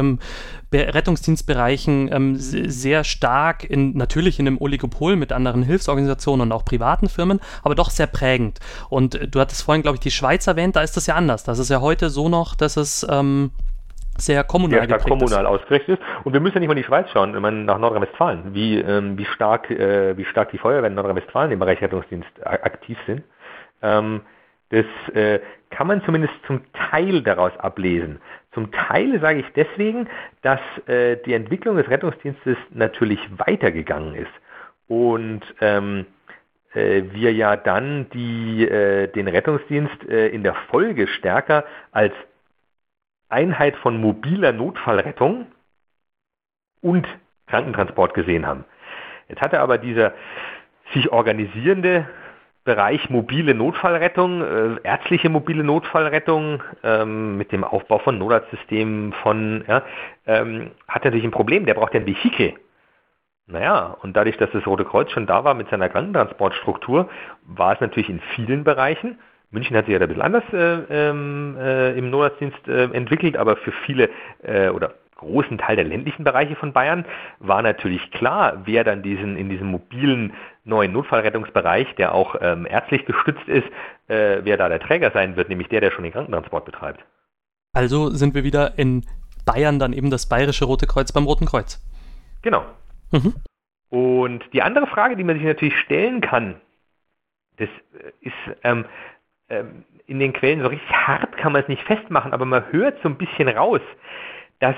Rettungsdienstbereichen ähm, sehr stark, in, natürlich in einem Oligopol mit anderen Hilfsorganisationen und auch privaten Firmen, aber doch sehr prägend. Und du hattest vorhin, glaube ich, die Schweiz erwähnt, da ist das ja anders. Das ist ja heute so noch, dass es ähm, sehr kommunal sehr stark kommunal ist. ausgerichtet ist. Und wir müssen ja nicht mal in die Schweiz schauen, wenn nach Nordrhein-Westfalen, wie, ähm, wie, stark, äh, wie stark die Feuerwehren in Nordrhein-Westfalen im Bereich Rettungsdienst aktiv sind. Ähm, das äh, kann man zumindest zum Teil daraus ablesen. Zum Teil sage ich deswegen, dass äh, die Entwicklung des Rettungsdienstes natürlich weitergegangen ist und ähm, äh, wir ja dann die, äh, den Rettungsdienst äh, in der Folge stärker als Einheit von mobiler Notfallrettung und Krankentransport gesehen haben. Jetzt hatte aber dieser sich organisierende Bereich mobile Notfallrettung, äh, ärztliche mobile Notfallrettung ähm, mit dem Aufbau von Notarztsystemen, von, ja, ähm, hat natürlich ein Problem, der braucht ja ein Vehikel. Naja, und dadurch, dass das Rote Kreuz schon da war mit seiner Krankentransportstruktur, war es natürlich in vielen Bereichen, München hat sich ja da ein bisschen anders äh, ähm, äh, im Notarztdienst äh, entwickelt, aber für viele äh, oder großen Teil der ländlichen Bereiche von Bayern war natürlich klar, wer dann diesen in diesem mobilen neuen Notfallrettungsbereich, der auch ähm, ärztlich gestützt ist, äh, wer da der Träger sein wird, nämlich der, der schon den Krankentransport betreibt. Also sind wir wieder in Bayern dann eben das Bayerische Rote Kreuz beim Roten Kreuz. Genau. Mhm. Und die andere Frage, die man sich natürlich stellen kann, das äh, ist ähm, ähm, in den Quellen so richtig hart kann man es nicht festmachen, aber man hört so ein bisschen raus, dass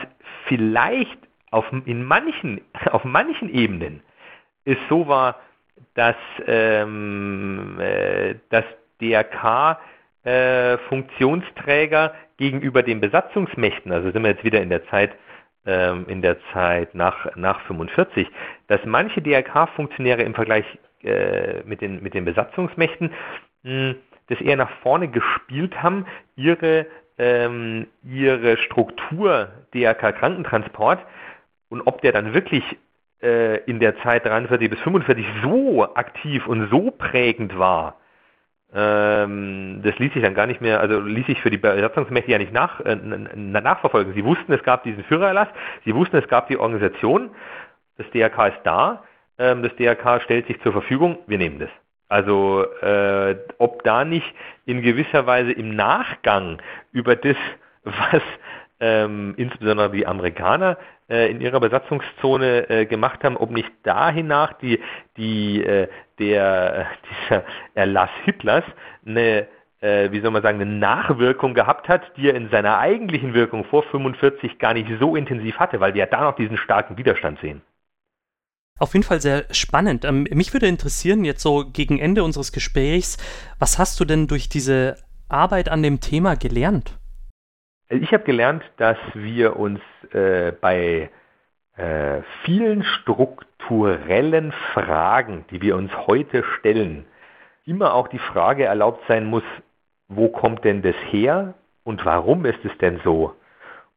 vielleicht auf, in manchen, auf manchen Ebenen es so war, dass ähm, äh, das DRK äh, Funktionsträger gegenüber den Besatzungsmächten, also sind wir jetzt wieder in der Zeit ähm, in der Zeit nach, nach 45, dass manche DRK-Funktionäre im Vergleich äh, mit, den, mit den Besatzungsmächten mh, das eher nach vorne gespielt haben, ihre ähm, ihre Struktur DRK Krankentransport und ob der dann wirklich äh, in der Zeit 43 bis 45 so aktiv und so prägend war, ähm, das ließ sich dann gar nicht mehr, also ließ sich für die Besatzungsmächte ja nicht nach, äh, nachverfolgen. Sie wussten, es gab diesen Führererlass, sie wussten, es gab die Organisation, das DRK ist da, ähm, das DRK stellt sich zur Verfügung, wir nehmen das. Also äh, ob da nicht in gewisser Weise im Nachgang über das, was ähm, insbesondere die Amerikaner äh, in ihrer Besatzungszone äh, gemacht haben, ob nicht dahinach die, die, äh, der, dieser Erlass Hitlers eine äh, wie soll man sagen, eine Nachwirkung gehabt hat, die er in seiner eigentlichen Wirkung vor 45 gar nicht so intensiv hatte, weil wir ja da noch diesen starken Widerstand sehen. Auf jeden Fall sehr spannend. Ähm, mich würde interessieren, jetzt so gegen Ende unseres Gesprächs, was hast du denn durch diese Arbeit an dem Thema gelernt? Ich habe gelernt, dass wir uns äh, bei äh, vielen strukturellen Fragen, die wir uns heute stellen, immer auch die Frage erlaubt sein muss, wo kommt denn das her und warum ist es denn so?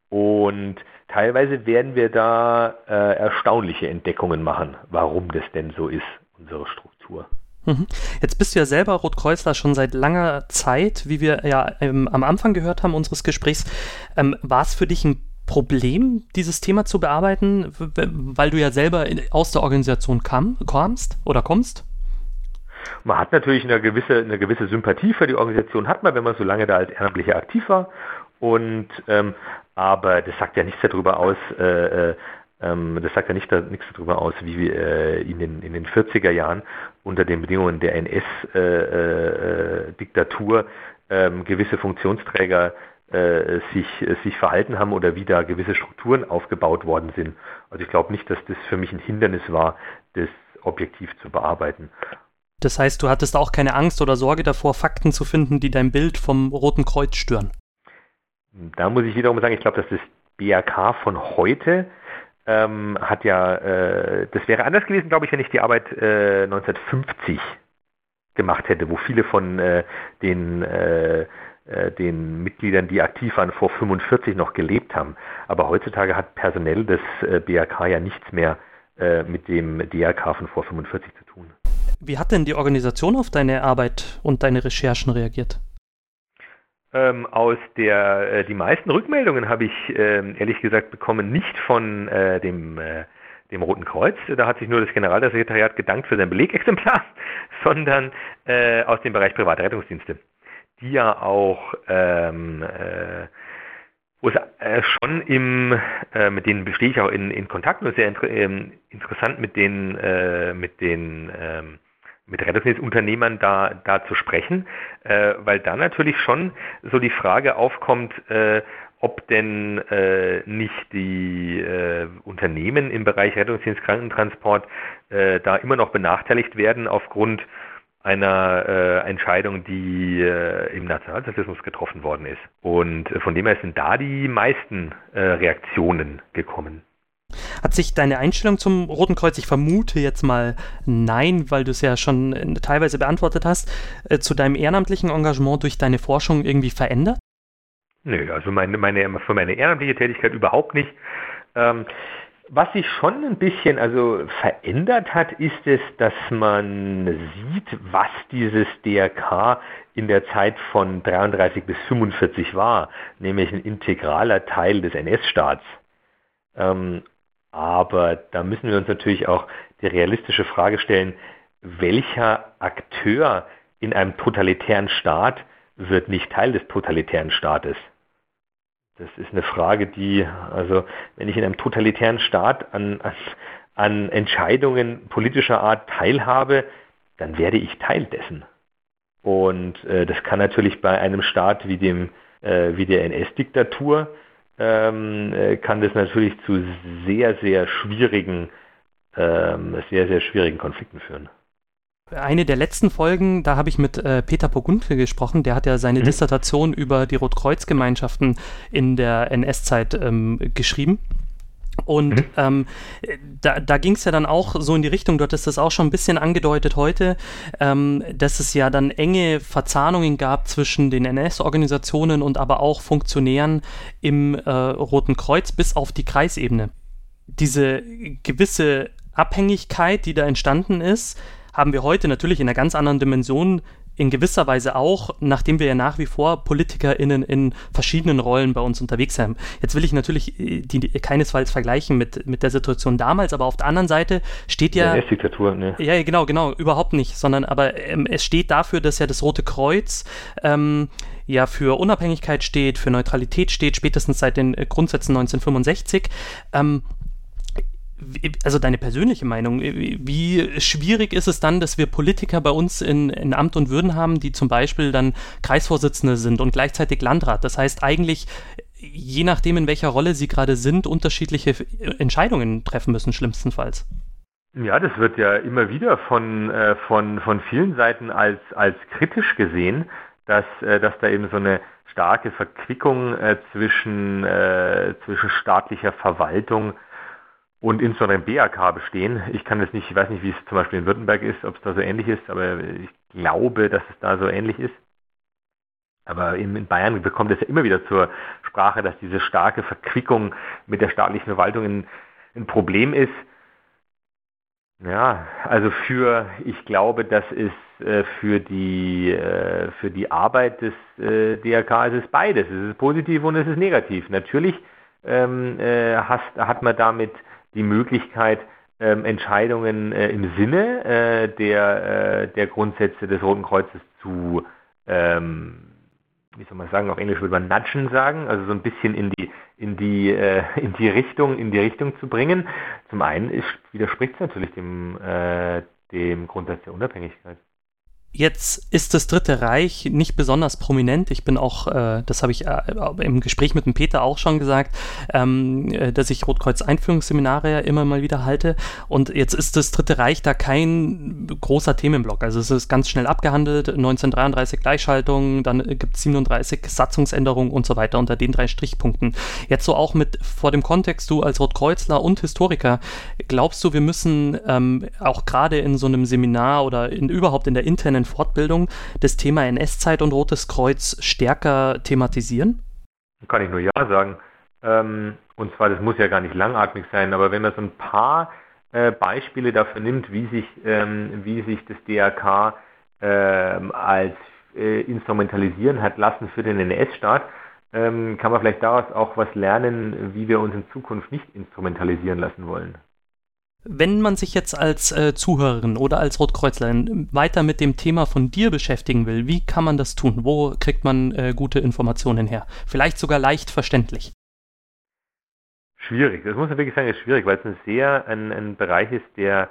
Und teilweise werden wir da äh, erstaunliche Entdeckungen machen, warum das denn so ist, unsere Struktur. Mhm. Jetzt bist du ja selber Rotkreuzler schon seit langer Zeit, wie wir ja ähm, am Anfang gehört haben unseres Gesprächs. Ähm, War es für dich ein Problem, dieses Thema zu bearbeiten, weil du ja selber aus der Organisation kam, kamst oder kommst? Man hat natürlich eine gewisse, eine gewisse Sympathie für die Organisation, hat man, wenn man so lange da als Ehrenamtlicher aktiv war. Und ähm, aber das sagt ja nichts darüber aus, äh, äh, ähm, das sagt ja nicht, nichts darüber aus, wie äh, in, den, in den 40er Jahren unter den Bedingungen der NS-Diktatur äh, äh, ähm, gewisse Funktionsträger äh, sich, sich verhalten haben oder wie da gewisse Strukturen aufgebaut worden sind. Also ich glaube nicht, dass das für mich ein Hindernis war, das objektiv zu bearbeiten. Das heißt, du hattest auch keine Angst oder Sorge davor, Fakten zu finden, die dein Bild vom Roten Kreuz stören? Da muss ich wiederum sagen, ich glaube, dass das BRK von heute ähm, hat ja, äh, das wäre anders gewesen, glaube ich, wenn ich die Arbeit äh, 1950 gemacht hätte, wo viele von äh, den, äh, äh, den Mitgliedern, die aktiv waren, vor 45 noch gelebt haben. Aber heutzutage hat personell das äh, BRK ja nichts mehr mit dem DRK von vor 45 zu tun. Wie hat denn die Organisation auf deine Arbeit und deine Recherchen reagiert? Ähm, aus der, äh, die meisten Rückmeldungen habe ich äh, ehrlich gesagt bekommen, nicht von äh, dem, äh, dem Roten Kreuz, da hat sich nur das Generalsekretariat gedankt für sein Belegexemplar, sondern äh, aus dem Bereich private Rettungsdienste, die ja auch ähm, äh, wo es schon im, mit denen bestehe ich auch in, in Kontakt und sehr inter, ähm, interessant mit den, mit den ähm, mit Rettungsdienstunternehmern da, da zu sprechen, äh, weil da natürlich schon so die Frage aufkommt, äh, ob denn äh, nicht die äh, Unternehmen im Bereich Rettungsdienst Krankentransport äh, da immer noch benachteiligt werden aufgrund einer äh, Entscheidung, die äh, im Nationalsozialismus getroffen worden ist. Und äh, von dem her sind da die meisten äh, Reaktionen gekommen. Hat sich deine Einstellung zum Roten Kreuz, ich vermute jetzt mal nein, weil du es ja schon äh, teilweise beantwortet hast, äh, zu deinem ehrenamtlichen Engagement durch deine Forschung irgendwie verändert? Nö, also meine, meine, für meine ehrenamtliche Tätigkeit überhaupt nicht. Ähm, was sich schon ein bisschen also verändert hat, ist es, dass man sieht, was dieses DRK in der Zeit von 33 bis 45 war, nämlich ein integraler Teil des NS-Staats. Ähm, aber da müssen wir uns natürlich auch die realistische Frage stellen, welcher Akteur in einem totalitären Staat wird nicht Teil des totalitären Staates? Das ist eine Frage, die, also wenn ich in einem totalitären Staat an, an, an Entscheidungen politischer Art teilhabe, dann werde ich Teil dessen. Und äh, das kann natürlich bei einem Staat wie dem äh, wie der NS-Diktatur ähm, äh, kann das natürlich zu sehr sehr schwierigen ähm, sehr sehr schwierigen Konflikten führen. Eine der letzten Folgen, da habe ich mit äh, Peter Pogunke gesprochen, der hat ja seine mhm. Dissertation über die Rotkreuzgemeinschaften in der NS-Zeit ähm, geschrieben. Und mhm. ähm, da, da ging es ja dann auch so in die Richtung, du hattest das auch schon ein bisschen angedeutet heute, ähm, dass es ja dann enge Verzahnungen gab zwischen den NS-Organisationen und aber auch Funktionären im äh, Roten Kreuz bis auf die Kreisebene. Diese gewisse Abhängigkeit, die da entstanden ist, haben wir heute natürlich in einer ganz anderen Dimension in gewisser Weise auch, nachdem wir ja nach wie vor PolitikerInnen in verschiedenen Rollen bei uns unterwegs sind. Jetzt will ich natürlich äh, die, die keinesfalls vergleichen mit, mit der Situation damals, aber auf der anderen Seite steht ja. ja Diktatur, ne? Ja, genau, genau, überhaupt nicht, sondern aber ähm, es steht dafür, dass ja das Rote Kreuz ähm, ja für Unabhängigkeit steht, für Neutralität steht, spätestens seit den Grundsätzen 1965. Ähm, also deine persönliche Meinung, wie schwierig ist es dann, dass wir Politiker bei uns in, in, Amt und Würden haben, die zum Beispiel dann Kreisvorsitzende sind und gleichzeitig Landrat? Das heißt eigentlich, je nachdem, in welcher Rolle sie gerade sind, unterschiedliche Entscheidungen treffen müssen, schlimmstenfalls. Ja, das wird ja immer wieder von, äh, von, von vielen Seiten als, als kritisch gesehen, dass, äh, dass da eben so eine starke Verquickung äh, zwischen, zwischen staatlicher Verwaltung und insbesondere im BAK bestehen. Ich kann jetzt nicht, ich weiß nicht, wie es zum Beispiel in Württemberg ist, ob es da so ähnlich ist, aber ich glaube, dass es da so ähnlich ist. Aber in Bayern bekommt es ja immer wieder zur Sprache, dass diese starke Verquickung mit der staatlichen Verwaltung ein, ein Problem ist. Ja, also für, ich glaube, das ist äh, für die äh, für die Arbeit des äh, DRK ist es beides. Es ist positiv und es ist negativ. Natürlich ähm, äh, hast, hat man damit die Möglichkeit, ähm, Entscheidungen äh, im Sinne äh, der, äh, der Grundsätze des Roten Kreuzes zu, ähm, wie soll man sagen, auf Englisch würde man nudgen sagen, also so ein bisschen in die, in die, äh, in die Richtung, in die Richtung zu bringen. Zum einen widerspricht es natürlich dem, äh, dem Grundsatz der Unabhängigkeit. Jetzt ist das Dritte Reich nicht besonders prominent. Ich bin auch, äh, das habe ich äh, im Gespräch mit dem Peter auch schon gesagt, ähm, äh, dass ich Rotkreuz-Einführungsseminare ja immer mal wieder halte. Und jetzt ist das Dritte Reich da kein großer Themenblock. Also es ist ganz schnell abgehandelt. 1933 Gleichschaltung, dann gibt es 37 Satzungsänderungen und so weiter unter den drei Strichpunkten. Jetzt so auch mit vor dem Kontext, du als Rotkreuzler und Historiker, glaubst du, wir müssen ähm, auch gerade in so einem Seminar oder in, überhaupt in der internen Fortbildung das Thema NS-Zeit und Rotes Kreuz stärker thematisieren? Kann ich nur ja sagen. Ähm, und zwar, das muss ja gar nicht langatmig sein, aber wenn man so ein paar äh, Beispiele dafür nimmt, wie sich, ähm, wie sich das DRK ähm, als äh, instrumentalisieren hat lassen für den NS-Staat, kann man vielleicht daraus auch was lernen, wie wir uns in Zukunft nicht instrumentalisieren lassen wollen. Wenn man sich jetzt als äh, Zuhörerin oder als Rotkreuzlerin weiter mit dem Thema von dir beschäftigen will, wie kann man das tun? Wo kriegt man äh, gute Informationen her? Vielleicht sogar leicht verständlich. Schwierig, das muss man wirklich sagen, ist schwierig, weil es ein sehr ein, ein Bereich ist, der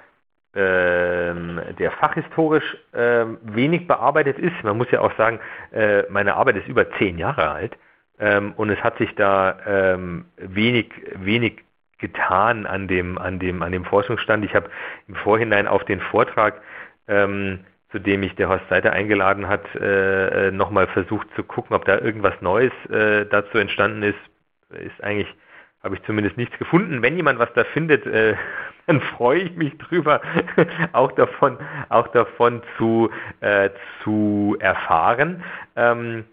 ähm, der fachhistorisch ähm, wenig bearbeitet ist. Man muss ja auch sagen, äh, meine Arbeit ist über zehn Jahre alt ähm, und es hat sich da ähm, wenig, wenig getan an dem, an dem, an dem Forschungsstand. Ich habe im Vorhinein auf den Vortrag, ähm, zu dem mich der Horst Seiter eingeladen hat, äh, äh nochmal versucht zu gucken, ob da irgendwas Neues äh, dazu entstanden ist. Ist eigentlich, habe ich zumindest nichts gefunden. Wenn jemand was da findet, äh, dann freue ich mich drüber, auch davon, auch davon zu, äh, zu erfahren. Ähm,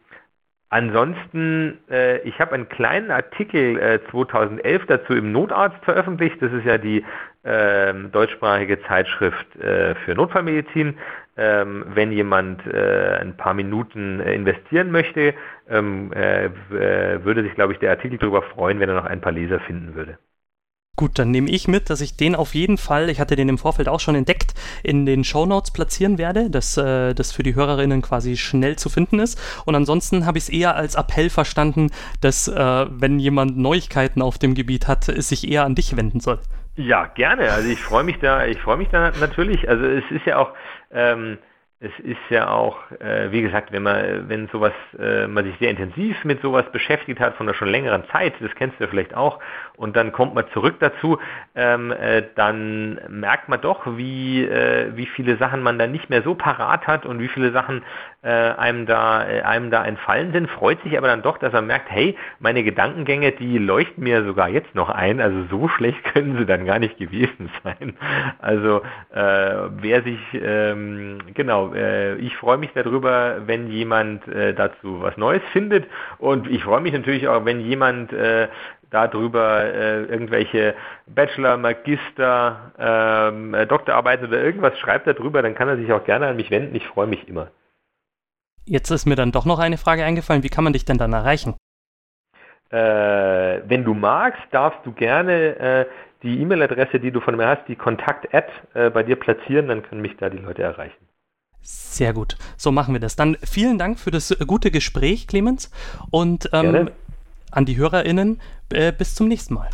Ansonsten, äh, ich habe einen kleinen Artikel äh, 2011 dazu im Notarzt veröffentlicht. Das ist ja die äh, deutschsprachige Zeitschrift äh, für Notfallmedizin. Ähm, wenn jemand äh, ein paar Minuten äh, investieren möchte, ähm, würde sich, glaube ich, der Artikel darüber freuen, wenn er noch ein paar Leser finden würde. Gut, dann nehme ich mit, dass ich den auf jeden Fall, ich hatte den im Vorfeld auch schon entdeckt, in den Shownotes platzieren werde, dass äh, das für die Hörerinnen quasi schnell zu finden ist. Und ansonsten habe ich es eher als Appell verstanden, dass äh, wenn jemand Neuigkeiten auf dem Gebiet hat, es sich eher an dich wenden soll. Ja, gerne. Also ich freue mich da, ich freue mich da natürlich. Also es ist ja auch ähm, es ist ja auch, äh, wie gesagt, wenn man, wenn sowas, äh, man sich sehr intensiv mit sowas beschäftigt hat von einer schon längeren Zeit, das kennst du ja vielleicht auch, und dann kommt man zurück dazu, ähm, äh, dann merkt man doch, wie, äh, wie viele Sachen man da nicht mehr so parat hat und wie viele Sachen äh, einem da, äh, einem da entfallen sind, freut sich aber dann doch, dass er merkt, hey, meine Gedankengänge, die leuchten mir sogar jetzt noch ein, also so schlecht können sie dann gar nicht gewesen sein. Also wer sich, ähm, genau, äh, ich freue mich darüber, wenn jemand äh, dazu was Neues findet. Und ich freue mich natürlich auch, wenn jemand äh, darüber äh, irgendwelche Bachelor, Magister, ähm, äh, Doktorarbeiten oder irgendwas schreibt darüber, dann kann er sich auch gerne an mich wenden. Ich freue mich immer. Jetzt ist mir dann doch noch eine Frage eingefallen. Wie kann man dich denn dann erreichen? Äh, wenn du magst, darfst du gerne äh, die E-Mail-Adresse, die du von mir hast, die Kontakt-Ad äh, bei dir platzieren, dann können mich da die Leute erreichen. Sehr gut. So machen wir das. Dann vielen Dank für das gute Gespräch, Clemens. Und ähm, an die HörerInnen, äh, bis zum nächsten Mal.